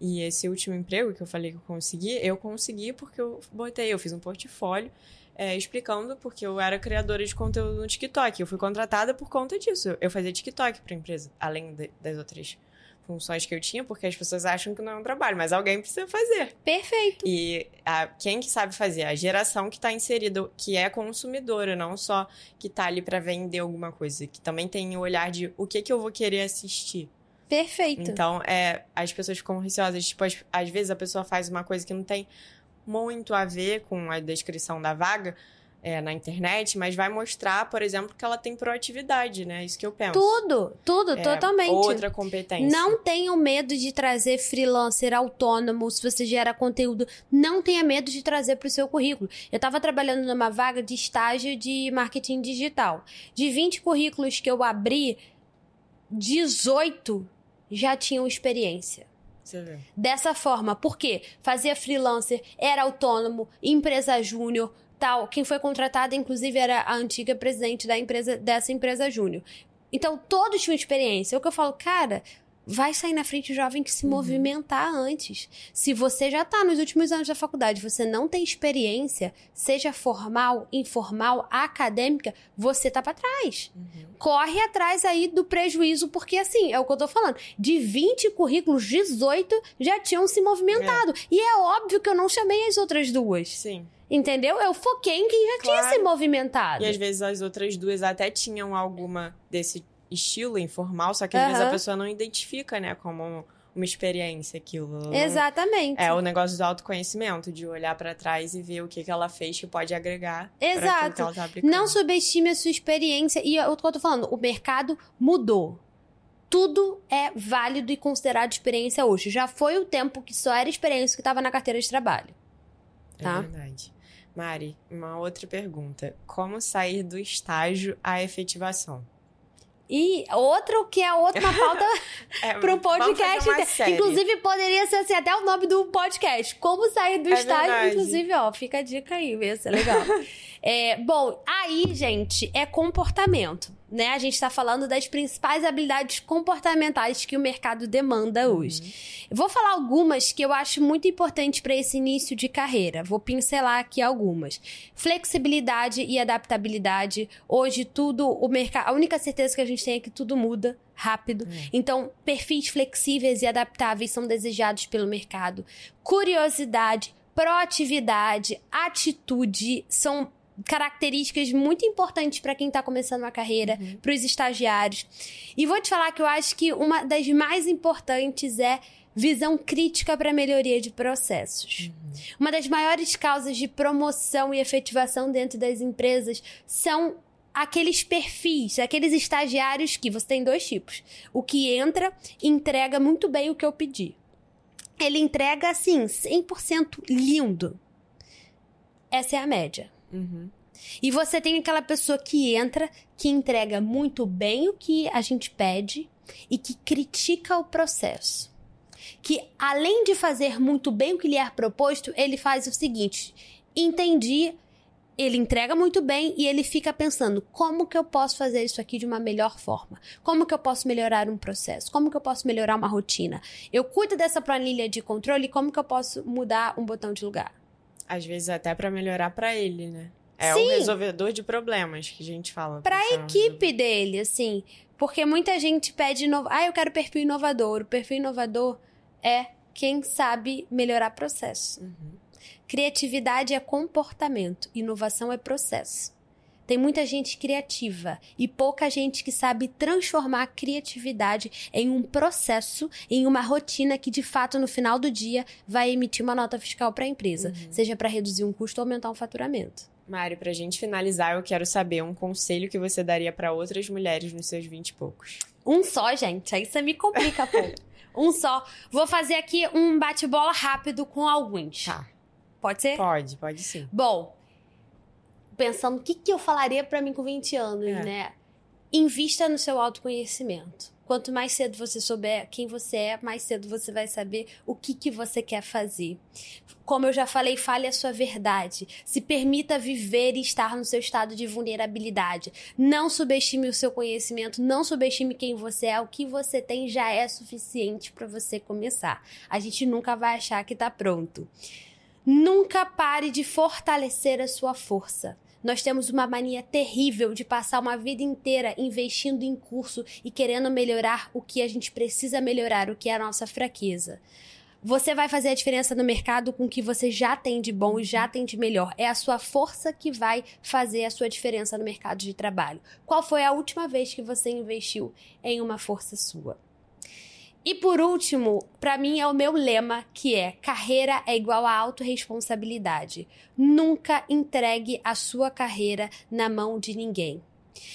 E esse último emprego que eu falei que eu consegui, eu consegui porque eu botei, eu fiz um portfólio é, explicando porque eu era criadora de conteúdo no TikTok. Eu fui contratada por conta disso. Eu fazia TikTok para a empresa, além de, das outras funções que eu tinha, porque as pessoas acham que não é um trabalho, mas alguém precisa fazer. Perfeito. E a, quem que sabe fazer? A geração que está inserida, que é consumidora, não só que está ali para vender alguma coisa, que também tem o olhar de o que que eu vou querer assistir. Perfeito. Então, é, as pessoas ficam receosas. Tipo, às, às vezes a pessoa faz uma coisa que não tem muito a ver com a descrição da vaga é, na internet, mas vai mostrar, por exemplo, que ela tem proatividade, né? Isso que eu penso. Tudo, tudo, é, totalmente. Outra competência. Não tenha medo de trazer freelancer autônomo, se você gera conteúdo. Não tenha medo de trazer para o seu currículo. Eu estava trabalhando numa vaga de estágio de marketing digital. De 20 currículos que eu abri, 18 já tinham experiência. Dessa forma, porque fazia freelancer, era autônomo, empresa júnior, tal. Quem foi contratada, inclusive, era a antiga presidente da empresa, dessa empresa júnior. Então, todos tinham experiência. É o que eu falo, cara, vai sair na frente jovem que se uhum. movimentar antes. Se você já está nos últimos anos da faculdade, você não tem experiência, seja formal, informal, acadêmica, você tá para trás. Uhum. Corre atrás aí do prejuízo, porque assim, é o que eu tô falando. De 20 currículos, 18 já tinham se movimentado. É. E é óbvio que eu não chamei as outras duas. Sim. Entendeu? Eu foquei em quem já claro. tinha se movimentado. E às vezes as outras duas até tinham alguma desse estilo informal, só que às uhum. vezes a pessoa não identifica, né, como uma experiência aquilo. Exatamente. É o negócio do autoconhecimento, de olhar para trás e ver o que, que ela fez que pode agregar. Exato. Que ela tá não subestime a sua experiência. E o que eu tô falando, o mercado mudou. Tudo é válido e considerado experiência hoje. Já foi o tempo que só era experiência que estava na carteira de trabalho. Tá? É verdade. Mari, uma outra pergunta. Como sair do estágio à efetivação? E outro que é outra pauta é, pro podcast. Inclusive, poderia ser assim, até o nome do podcast. Como sair do é estágio. Verdade. Inclusive, ó, fica a dica aí, vai ser legal. é, bom, aí, gente, é comportamento né? A gente está falando das principais habilidades comportamentais que o mercado demanda uhum. hoje. Uhum. Vou falar algumas que eu acho muito importantes para esse início de carreira. Vou pincelar aqui algumas. Flexibilidade e adaptabilidade. Hoje tudo o mercado, a única certeza que a gente tem é que tudo muda rápido. Uhum. Então, perfis flexíveis e adaptáveis são desejados pelo mercado. Curiosidade, proatividade, atitude são características muito importantes para quem está começando uma carreira, uhum. para os estagiários. E vou te falar que eu acho que uma das mais importantes é visão crítica para melhoria de processos. Uhum. Uma das maiores causas de promoção e efetivação dentro das empresas são aqueles perfis, aqueles estagiários que você tem dois tipos. O que entra entrega muito bem o que eu pedi. Ele entrega assim, 100% lindo. Essa é a média. Uhum. E você tem aquela pessoa que entra, que entrega muito bem o que a gente pede e que critica o processo. Que além de fazer muito bem o que lhe é proposto, ele faz o seguinte: entendi, ele entrega muito bem e ele fica pensando como que eu posso fazer isso aqui de uma melhor forma? Como que eu posso melhorar um processo? Como que eu posso melhorar uma rotina? Eu cuido dessa planilha de controle, como que eu posso mudar um botão de lugar? Às vezes até para melhorar para ele, né? É Sim. o resolvedor de problemas que a gente fala. Para a equipe dele, assim. Porque muita gente pede. Inov... Ah, eu quero perfil inovador. O perfil inovador é quem sabe melhorar processo. Uhum. Criatividade é comportamento, inovação é processo. Tem muita gente criativa e pouca gente que sabe transformar a criatividade em um processo, em uma rotina que de fato no final do dia vai emitir uma nota fiscal para a empresa, uhum. seja para reduzir um custo ou aumentar um faturamento. Mário, para a gente finalizar, eu quero saber um conselho que você daria para outras mulheres nos seus vinte e poucos. Um só, gente. Aí você me complica, pô. um só. Vou fazer aqui um bate-bola rápido com alguns. Tá. Pode ser? Pode, pode sim. Bom, pensando o que, que eu falaria para mim com 20 anos, é. né? Invista no seu autoconhecimento. Quanto mais cedo você souber quem você é, mais cedo você vai saber o que, que você quer fazer. Como eu já falei, fale a sua verdade. Se permita viver e estar no seu estado de vulnerabilidade. Não subestime o seu conhecimento, não subestime quem você é. O que você tem já é suficiente para você começar. A gente nunca vai achar que está pronto. Nunca pare de fortalecer a sua força. Nós temos uma mania terrível de passar uma vida inteira investindo em curso e querendo melhorar o que a gente precisa melhorar, o que é a nossa fraqueza. Você vai fazer a diferença no mercado com o que você já tem de bom e já tem de melhor. É a sua força que vai fazer a sua diferença no mercado de trabalho. Qual foi a última vez que você investiu em uma força sua? E por último, para mim é o meu lema, que é: carreira é igual a autorresponsabilidade. Nunca entregue a sua carreira na mão de ninguém.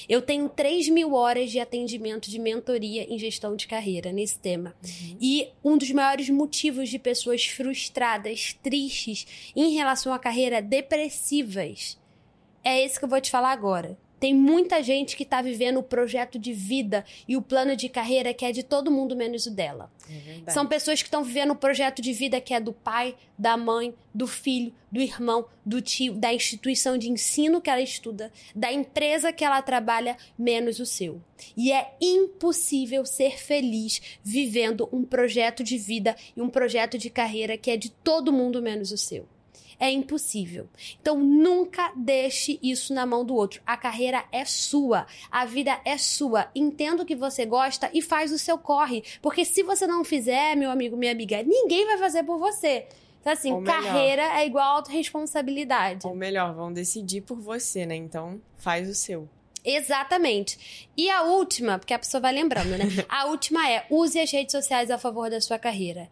Eu tenho 3 mil horas de atendimento de mentoria em gestão de carreira nesse tema. Uhum. E um dos maiores motivos de pessoas frustradas, tristes em relação à carreira, depressivas, é esse que eu vou te falar agora. Tem muita gente que está vivendo o projeto de vida e o plano de carreira que é de todo mundo menos o dela. É São pessoas que estão vivendo o projeto de vida que é do pai, da mãe, do filho, do irmão, do tio, da instituição de ensino que ela estuda, da empresa que ela trabalha, menos o seu. E é impossível ser feliz vivendo um projeto de vida e um projeto de carreira que é de todo mundo menos o seu é impossível. Então nunca deixe isso na mão do outro. A carreira é sua, a vida é sua. Entenda o que você gosta e faz o seu corre, porque se você não fizer, meu amigo, minha amiga, ninguém vai fazer por você. Então, assim, carreira é igual autorresponsabilidade. Ou melhor, vão decidir por você, né? Então, faz o seu. Exatamente. E a última, porque a pessoa vai lembrando, né? A última é: use as redes sociais a favor da sua carreira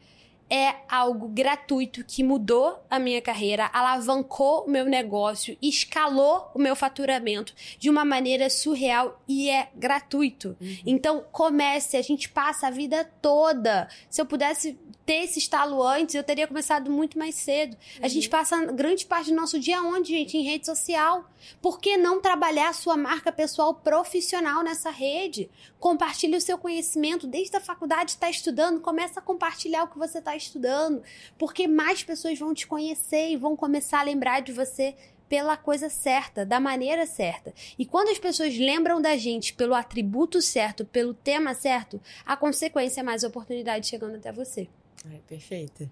é algo gratuito que mudou a minha carreira, alavancou o meu negócio, escalou o meu faturamento de uma maneira surreal e é gratuito. Uhum. Então, comece, a gente passa a vida toda. Se eu pudesse ter esse estalo antes, eu teria começado muito mais cedo. Uhum. A gente uhum. passa grande parte do nosso dia onde, gente? Em rede social. Por que não trabalhar a sua marca pessoal profissional nessa rede? Compartilhe o seu conhecimento. Desde a faculdade está estudando, começa a compartilhar o que você está estudando, porque mais pessoas vão te conhecer e vão começar a lembrar de você pela coisa certa, da maneira certa. E quando as pessoas lembram da gente pelo atributo certo, pelo tema certo, a consequência é mais oportunidade chegando até você. É, perfeita.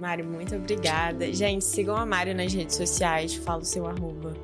Mário, muito obrigada. Gente, sigam a Mário nas redes sociais, fala o seu arroba.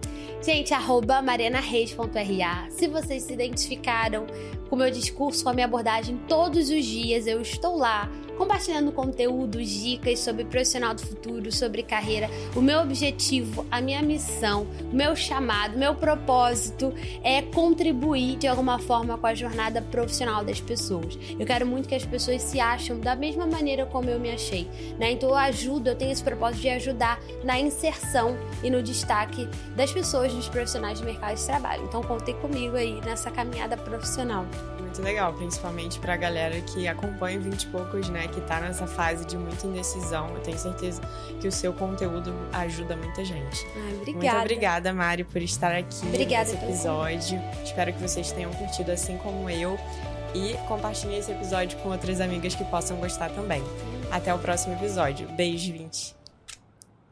Gente, arroba marianareis.ra. Se vocês se identificaram com o meu discurso, com a minha abordagem todos os dias, eu estou lá compartilhando conteúdos, dicas sobre profissional do futuro, sobre carreira. O meu objetivo, a minha missão, o meu chamado, meu propósito é contribuir de alguma forma com a jornada profissional das pessoas. Eu quero muito que as pessoas se acham da mesma maneira como eu me achei, né? Então eu ajudo, eu tenho esse propósito de ajudar na inserção e no destaque das pessoas, dos profissionais de mercado de trabalho. Então contei comigo aí nessa caminhada profissional. Muito legal, principalmente pra galera que acompanha 20 e poucos, né, que tá nessa fase de muita indecisão. Eu tenho certeza que o seu conteúdo ajuda muita gente. Ai, obrigada. Muito obrigada, Mari, por estar aqui obrigada nesse episódio. Espero que vocês tenham curtido assim como eu e compartilhem esse episódio com outras amigas que possam gostar também. Até o próximo episódio. Beijo, 20.